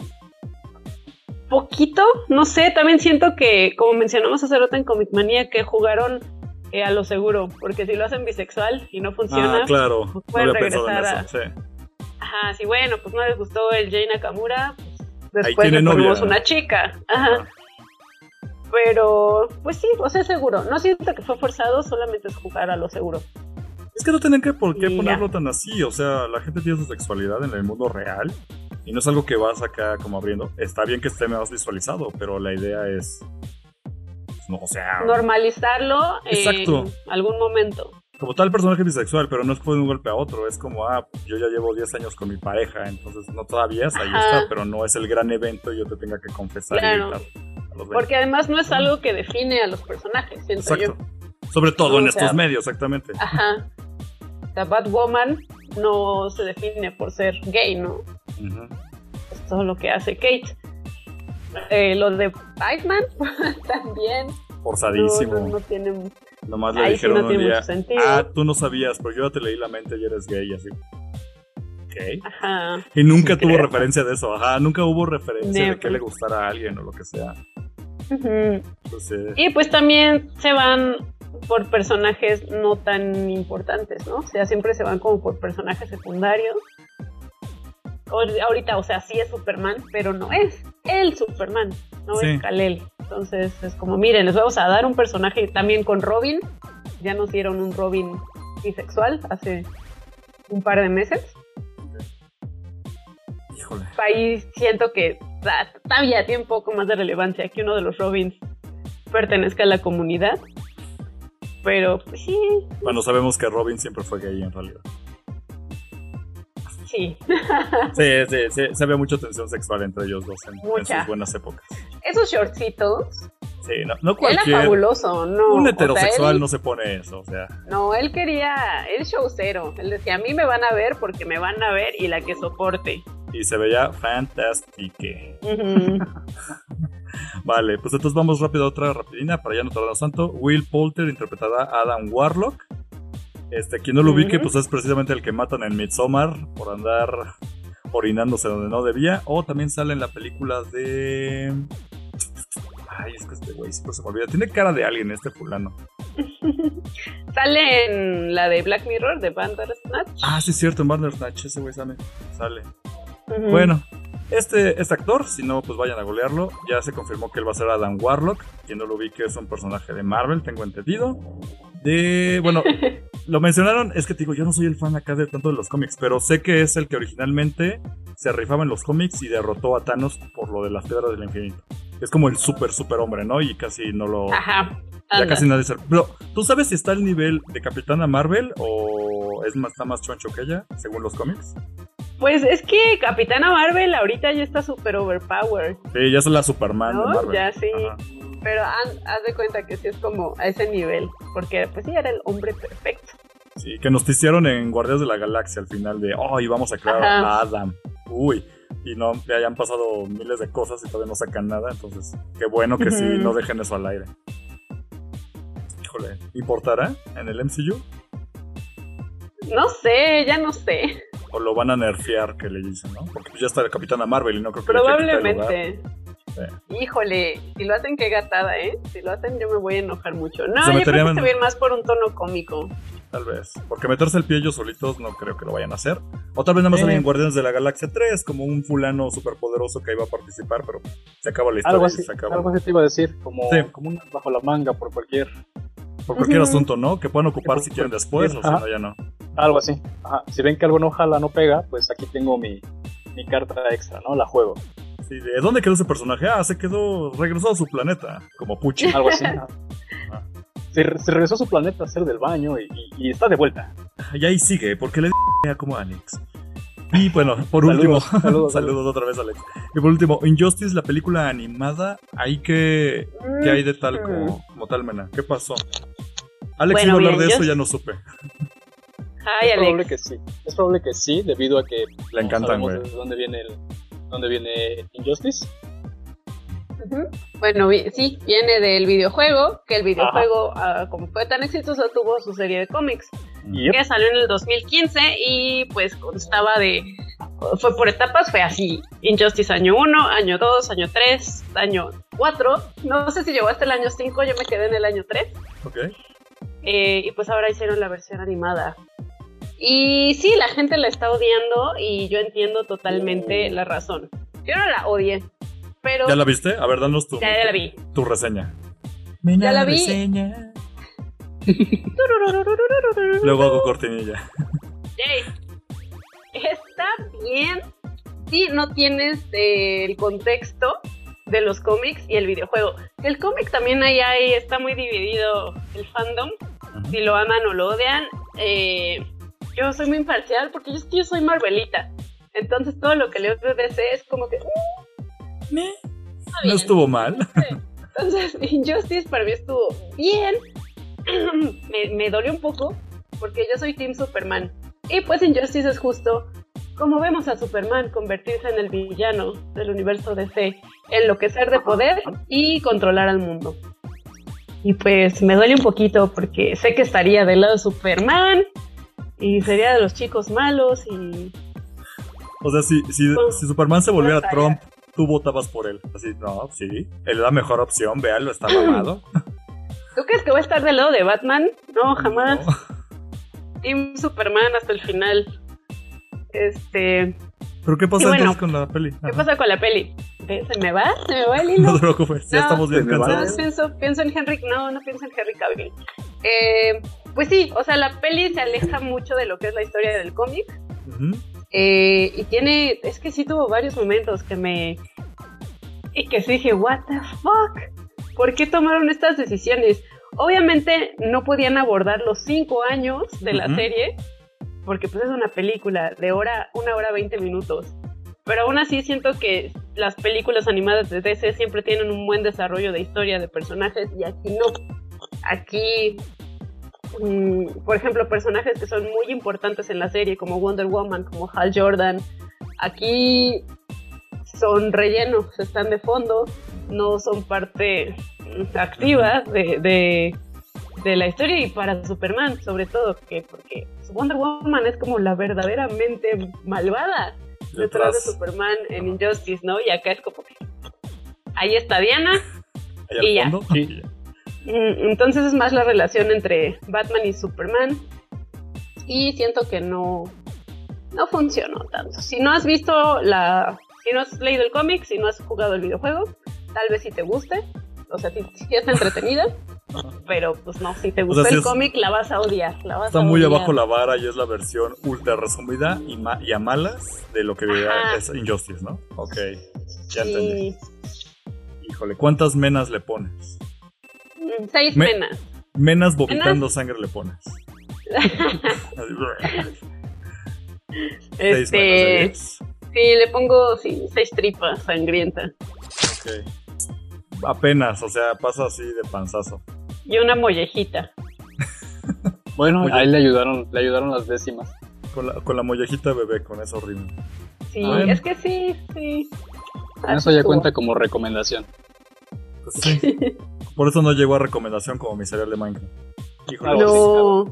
poquito, no sé, también siento que, como mencionamos hace rato en Comic Manía, que jugaron eh, a lo seguro, porque si lo hacen bisexual y no funciona, Ah, claro. pues No pueden en regresar eso. Sí. Ajá, sí, bueno, pues no les gustó el Jay Nakamura, pues después le ponemos una chica, ajá. Pero, pues sí, o sea, seguro. No siento que fue forzado, solamente es jugar a lo seguro. Es que no tienen que por qué Y ya. ponerlo tan así. O sea, la gente tiene su sexualidad en el mundo real. Y no es algo que vas acá como abriendo. Está bien que esté más visualizado, pero la idea es. pues, No, o sea. Normalizarlo Exacto. en algún momento. Como tal personaje bisexual, pero no es de un golpe a otro. Es como, ah, yo ya llevo 10 años con mi pareja, entonces no todavía es, ahí Ajá. está, pero no es el gran evento y yo te tenga que confesar y Claro. a los Porque además no es algo que define a los personajes, siento Exacto. yo. Sobre todo en estos medios, exactamente. Ajá. La Batwoman no se define por ser gay, ¿no? Ujú. Es todo lo que hace Kate. Eh, lo de Iceman también no, Forzadísimo. no, no tiene Nomás le sí dijeron no un tiene día, mucho sentido. ah, tú no sabías, pero yo ya te leí la mente y eres gay, así. Ok. Ajá. Y nunca tuvo Creo. referencia de eso, ajá, nunca hubo referencia de que le gustara a alguien o lo que sea. Y pues también se van por personajes no tan importantes, ¿no? O sea, siempre se van como por personajes secundarios. Ahor- Ahorita, o sea, sí es Superman, pero no es el Superman, no Sí. es Kal-El. Entonces es como, miren, les vamos a dar un personaje también con Robin. Ya nos dieron un Robin bisexual hace un par de meses. híjole. Ahí siento que todavía tiene un poco más de relevancia que uno de los Robins pertenezca a la comunidad. Pero pues sí, Bueno, sabemos que Robin siempre fue gay en realidad. Sí. Sí, sí, sí, se ve mucha tensión sexual entre ellos dos en, en sus buenas épocas. Esos shortcitos, Sí, no, no era cualquier. fabuloso, ¿no? Un O sea, heterosexual él- no se pone eso, o sea. No, él quería, él showcero. Él decía, a mí me van a ver porque me van a ver y la que soporte. y se veía fantastique. Ujú. Vale, pues entonces vamos rápido a otra rapidina para ya no tardarnos tanto. Will Poulter interpretará a Adam Warlock. Este, quien no lo ubique, Ujú. pues es precisamente el que matan en Midsommar por andar orinándose donde no debía. O también sale en la película de. Ay, es que este güey siempre se me olvida. Tiene cara de alguien este fulano. Sale en la de Black Mirror de Bandersnatch. Ah, sí, es cierto, en Bandersnatch ese güey sale. Bueno, este, este actor, si no, pues vayan a golearlo. Ya se confirmó que él va a ser Adam Warlock. Quien no lo vi que es un personaje de Marvel, tengo entendido. De. Bueno, lo mencionaron, es que te digo, yo no soy el fan acá de tanto de los cómics, pero sé que es el que originalmente se rifaba en los cómics y derrotó a Thanos por lo de las piedras del infinito. Es como el super, super hombre, ¿no? Y casi no lo. Ajá. Ya casi nadie se. Pero, ¿tú sabes si está al nivel de Capitana Marvel o es más, está más choncho que ella, según los cómics? Pues es que Capitana Marvel ahorita ya está súper overpowered, Sí, ya es la Superman de ¿no? Marvel. Ya sí. Ajá. Pero haz de cuenta que sí es como a ese nivel, porque pues sí era el hombre perfecto. Sí, que nos hicieron en Guardias de la Galaxia al final de, oh, y vamos a crear a Ajá. Adam. Uy, y no, ya hayan pasado miles de cosas y todavía no sacan nada, entonces, qué bueno que sí no dejen eso al aire. Híjole, ¿importará en el MCU? No sé, ya no sé. ¿O lo van a nerfear, que le dicen, no? Porque pues ya está la Capitana Marvel y no creo que. Probablemente. Sí. Híjole, si lo hacen, qué gatada, ¿eh? Si lo hacen, yo me voy a enojar mucho. No, Se yo meterían creo que en- se va a ir más por un tono cómico. Tal vez. Porque meterse el pie ellos solitos no creo que lo vayan a hacer. O tal vez nada más Sí. salen en Guardianes de la Galaxia 3 como un fulano superpoderoso que iba a participar, pero se acaba la historia Algo y así, se acaba. algo así te iba a decir, como, Sí. como un bajo la manga por cualquier. Por cualquier Ujú. asunto, ¿no? Que puedan ocupar si quieren después o si no, ya no. Algo así. Ajá. Si ven que algo no jala, no pega, pues aquí tengo mi, mi carta extra, ¿no? La juego. Sí, ¿De dónde quedó ese personaje? Ah, se quedó, regresó a su planeta, como Puchi. Algo así. ajá. Se, se regresó a su planeta a hacer del baño y, y- y está de vuelta. Y ahí sigue, porque le di como Alex. Y bueno, por Saludos, último, saludos, saludos, otra vez, Alex. Y por último, Injustice, la película animada, ahí que, que hay de tal como, como tal, Mena. ¿Qué pasó? Alex Bueno, iba a hablar bien, de eso, yo- ya no supe. Ay, es probable que sí. Es probable que sí, debido a que Le no encantan, güey. de dónde viene el, dónde viene Injustice. Bueno, sí, viene del videojuego, que el videojuego, ah, como fue tan exitoso, tuvo su serie de cómics, Yep. que salió en el 2015 y pues constaba de... Fue por etapas, fue así. Injustice año 1, año 2, año 3, año 4. No sé si llegó hasta el año 5, yo me quedé en el año 3. Ok. Eh, y pues ahora hicieron la versión animada. Y sí, la gente la está odiando y yo entiendo totalmente la razón. Yo no la odié, pero ¿Ya la viste? A ver, danos tu, ya, ya la vi. tu reseña. Ya la vi. reseña. Luego hago cortinilla. Yay. Está bien si no tienes eh, el contexto de los cómics y el videojuego. El cómic también ahí, ahí está muy dividido el fandom, si lo aman o lo odian. Eh, yo soy muy imparcial porque yo, yo soy Marvelita. Entonces todo lo que leo de DC es como que... "Mm, No bien". estuvo mal. Entonces, Injustice para mí estuvo bien. me, me dolió un poco porque yo soy Team Superman. Y pues Injustice es justo como vemos a Superman convertirse en el villano del universo DC, enloquecer de poder y controlar al mundo. Y pues me duele un poquito porque sé que estaría del lado de Superman y sería de los chicos malos y O sea, si, si, si Superman se volviera Pues, Trump, tú votabas por él. Así, no, sí. Él es la mejor opción, véalo, está mamado. ¿Tú crees que voy a estar del lado de Batman? No, jamás. No. Team Superman hasta el final. Este, ¿Pero qué pasa bueno, entonces con la peli? ¿qué Ajá. pasa con la peli? ¿Se me va? ¿Se me va el hilo? No te preocupes, ya No, estamos bien va. No, cansados. pienso, pienso en Henry, no, no pienso en Henry Cavill. Eh, pues sí, o sea, la peli se aleja mucho de lo que es la historia del cómic. Ujú. eh, y tiene, es que sí tuvo varios momentos que me... Y que sí dije, what the fuck? ¿Por qué tomaron estas decisiones? Obviamente no podían abordar los cinco años de la serie, porque pues es una película de hora, una hora veinte minutos. Pero aún así siento que las películas animadas de DC siempre tienen un buen desarrollo de historia de personajes y aquí no. Aquí, mm, por ejemplo, personajes que son muy importantes en la serie como Wonder Woman, como Hal Jordan, Aquí son rellenos, están de fondo, no son parte activa de, de, de la historia y para Superman, sobre todo, que porque Wonder Woman es como la verdaderamente malvada detrás de Superman en Injustice, ¿no? Y acá es como que ahí está Diana Ahí al y ya. fondo. Sí. Mm, Entonces es más la relación entre Batman y Superman. Y siento que no, no funcionó tanto. Si no has visto la. Si no has leído el cómic, si no has jugado el videojuego, tal vez sí te guste. O sea, sí, sí está entretenida. Pero pues no, si te gustó sí el cómic, la vas a odiar. La vas Está a muy odiar. abajo la vara y es la versión ultra resumida y, ma- y a malas de lo que Ajá. es Injustice, ¿no? Ok, ya entendí. Sí. Híjole, ¿cuántas menas le pones? Seis Me- penas. Menas vomitando sangre le pones. Menas Este. diez. Sí, le pongo sí, seis tripas sangrienta. Ok. Apenas, o sea, pasa así de panzazo. Y una mollejita. Bueno, ahí le ayudaron, le ayudaron las décimas. Con la, con la mollejita bebé, con eso horrible. Sí, es que sí, sí. Así eso ya estuvo. cuenta como recomendación. Pues sí. Por eso no llegó a recomendación como mi cereal de Minecraft. Híjole. No.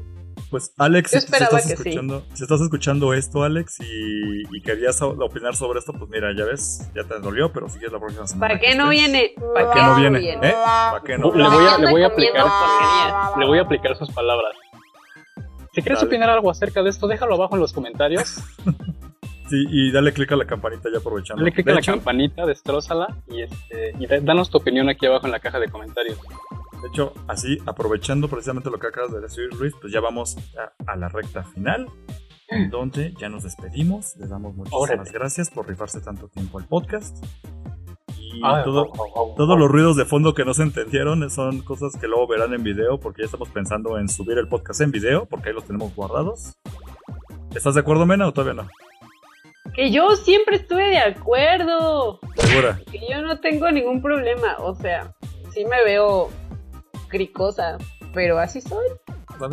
Pues Alex, si, estás sí. escuchando, si estás escuchando esto, Alex, y, y querías opinar sobre esto, pues mira, ya ves, ya te dolió, pero sigues la próxima semana. ¿Para qué no estés. viene? ¿Para ¿Para qué no viene? ¿Eh? ¿Para qué no Le viene? voy a, le voy a aplicar, le voy a aplicar sus palabras. Si quieres Dale. opinar algo acerca de esto, déjalo abajo en los comentarios. Sí, y dale click a la campanita ya aprovechando. Dale click de, a la hecho, campanita, destrózala y, este, y da- danos tu opinión aquí abajo en la caja de comentarios. de hecho, así, aprovechando precisamente lo que acabas de decir, Luis, pues ya vamos a, a la recta final, en donde ya nos despedimos. Les damos muchísimas Órale. gracias por rifarse tanto tiempo al podcast. Y todo, oh, oh, oh, Todos los ruidos de fondo que no se entendieron son cosas que luego verán en video porque ya estamos pensando en subir el podcast en video porque ahí los tenemos guardados. ¿Estás de acuerdo, Mena, o todavía no? Que yo siempre estuve de acuerdo. Segura. Que yo no tengo ningún problema. O sea, sí me veo cricosa, pero así soy.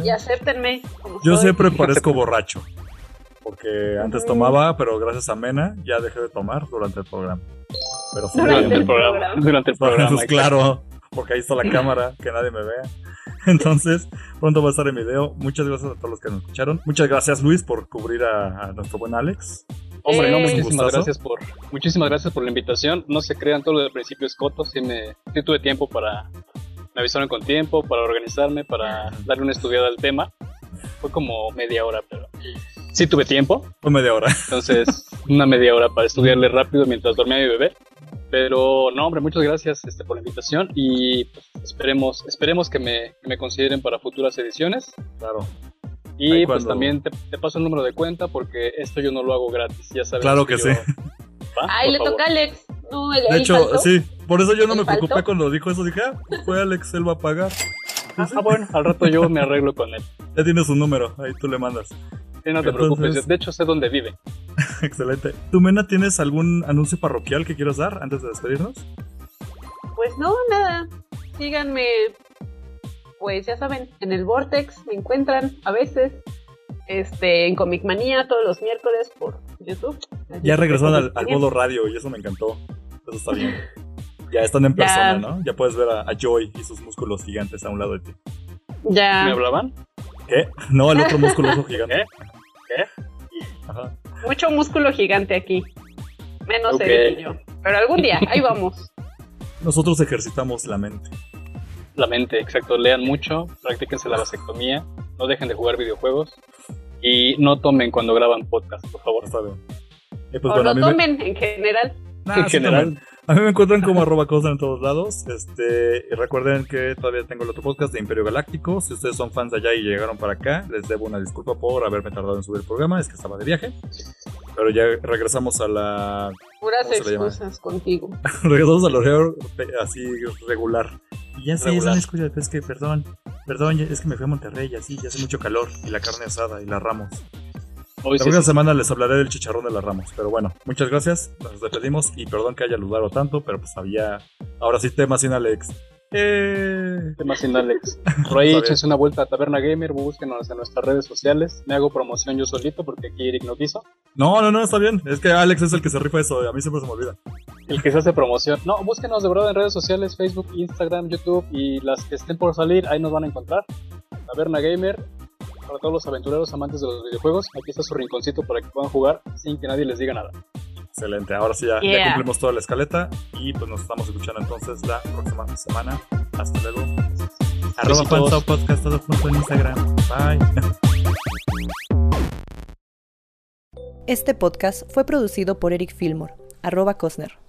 Y acéptenme. como Yo soy. siempre parezco borracho. Porque antes tomaba, pero gracias a Mena ya dejé de tomar durante el programa. Pero sí, Durante el programa. programa. Durante el programa. Pues claro, porque ahí está la cámara, que nadie me vea. Entonces, pronto va a estar en video. Muchas gracias a todos los que nos escucharon. Muchas gracias, Luis, por cubrir a, a nuestro buen Alex. Hombre, no, Eh, muchísimas gracias por muchísimas gracias por la invitación. No se crean todo lo del principio es coto, sí me sí tuve tiempo para me avisaron con tiempo para organizarme, para darle una estudiada al tema. Fue como media hora, pero sí tuve tiempo. Fue media hora. Entonces, una media hora para estudiarle rápido mientras dormía mi bebé. Pero no, hombre, muchas gracias este, por la invitación y pues, esperemos esperemos que me, que me consideren para futuras ediciones. Claro. Y Ahí pues cuando- también te, te paso el número de cuenta porque esto yo no lo hago gratis, ya sabes. Claro que sí. Ay, Por le favor. toca a Alex. No, el, De hecho, faltó. sí, por eso yo no ¿El me preocupé faltó? cuando dijo eso. Dije, ah, pues fue Alex, él va a pagar. Ah, bueno, al rato yo me arreglo con él. Ya tiene su número, ahí tú le mandas. Sí, no te Entonces- preocupes. De hecho, sé dónde vive. Excelente. ¿Tú, Mena, tienes algún anuncio parroquial que quieras dar antes de despedirnos? Pues no, nada. Síganme. Pues ya saben, en el Vortex me encuentran a veces. Este, en Comic Manía todos los miércoles por YouTube. Ya regresaron al, al modo radio y eso me encantó. Eso está bien. Ya están en Ya. persona, ¿no? Ya puedes ver a, a Joy y sus músculos gigantes a un lado de ti. ¿Me Ya. hablaban? ¿Qué? No, el otro musculoso gigante. ¿Qué? ¿Qué? Ajá. Mucho músculo gigante aquí. Menos y yo. Pero algún día, ahí vamos. Nosotros ejercitamos la mente. La mente, exacto. Lean mucho, practíquense la vasectomía, no dejen de jugar videojuegos y no tomen cuando graban podcast, por favor. Bien. Y pues o bueno, me- tomen en general. Nah, en sí general. tomen. A mí me encuentran como arroba cosa en todos lados. Este, y recuerden que todavía tengo el otro podcast de Imperio Galáctico. Si ustedes son fans de allá y llegaron para acá, les debo una disculpa por haberme tardado en subir el programa. Es que estaba de viaje. Pero ya regresamos a la. Puras excusas contigo. regresamos al horario así regular. Y ya sé, es Regular. una excusa. Es que, perdón, perdón, es que me fui a Monterrey y así, ya hace mucho calor. Y la carne asada y la ramos. Hoy La sí, próxima sí. semana les hablaré del chicharrón de las ramos. Pero bueno, muchas gracias. Nos despedimos y perdón que haya ludado tanto, pero pues había ahora sí temas sin Alex Eh. ¿Qué más sin Alex? Por ahí échense una vuelta a Taberna Gamer, búsquenos en nuestras redes sociales. Me hago promoción yo solito porque aquí Eric no quiso. No, no, no, está bien. Es que Alex es el que se rifa eso. A mí siempre se me olvida. El que se hace promoción. No, búsquenos de verdad en redes sociales, Facebook, Instagram, YouTube y las que estén por salir, ahí nos van a encontrar. Taberna Gamer, para todos los aventureros amantes de los videojuegos, aquí está su rinconcito para que puedan jugar sin que nadie les diga nada. Excelente. Ahora sí ya, cumplimos toda la escaleta. Y pues nos estamos escuchando entonces la próxima semana. Hasta luego. Arroba. Fansao Podcast, todo junto en Instagram. Bye. Este podcast fue producido por Eric Fillmore, arroba Cosner.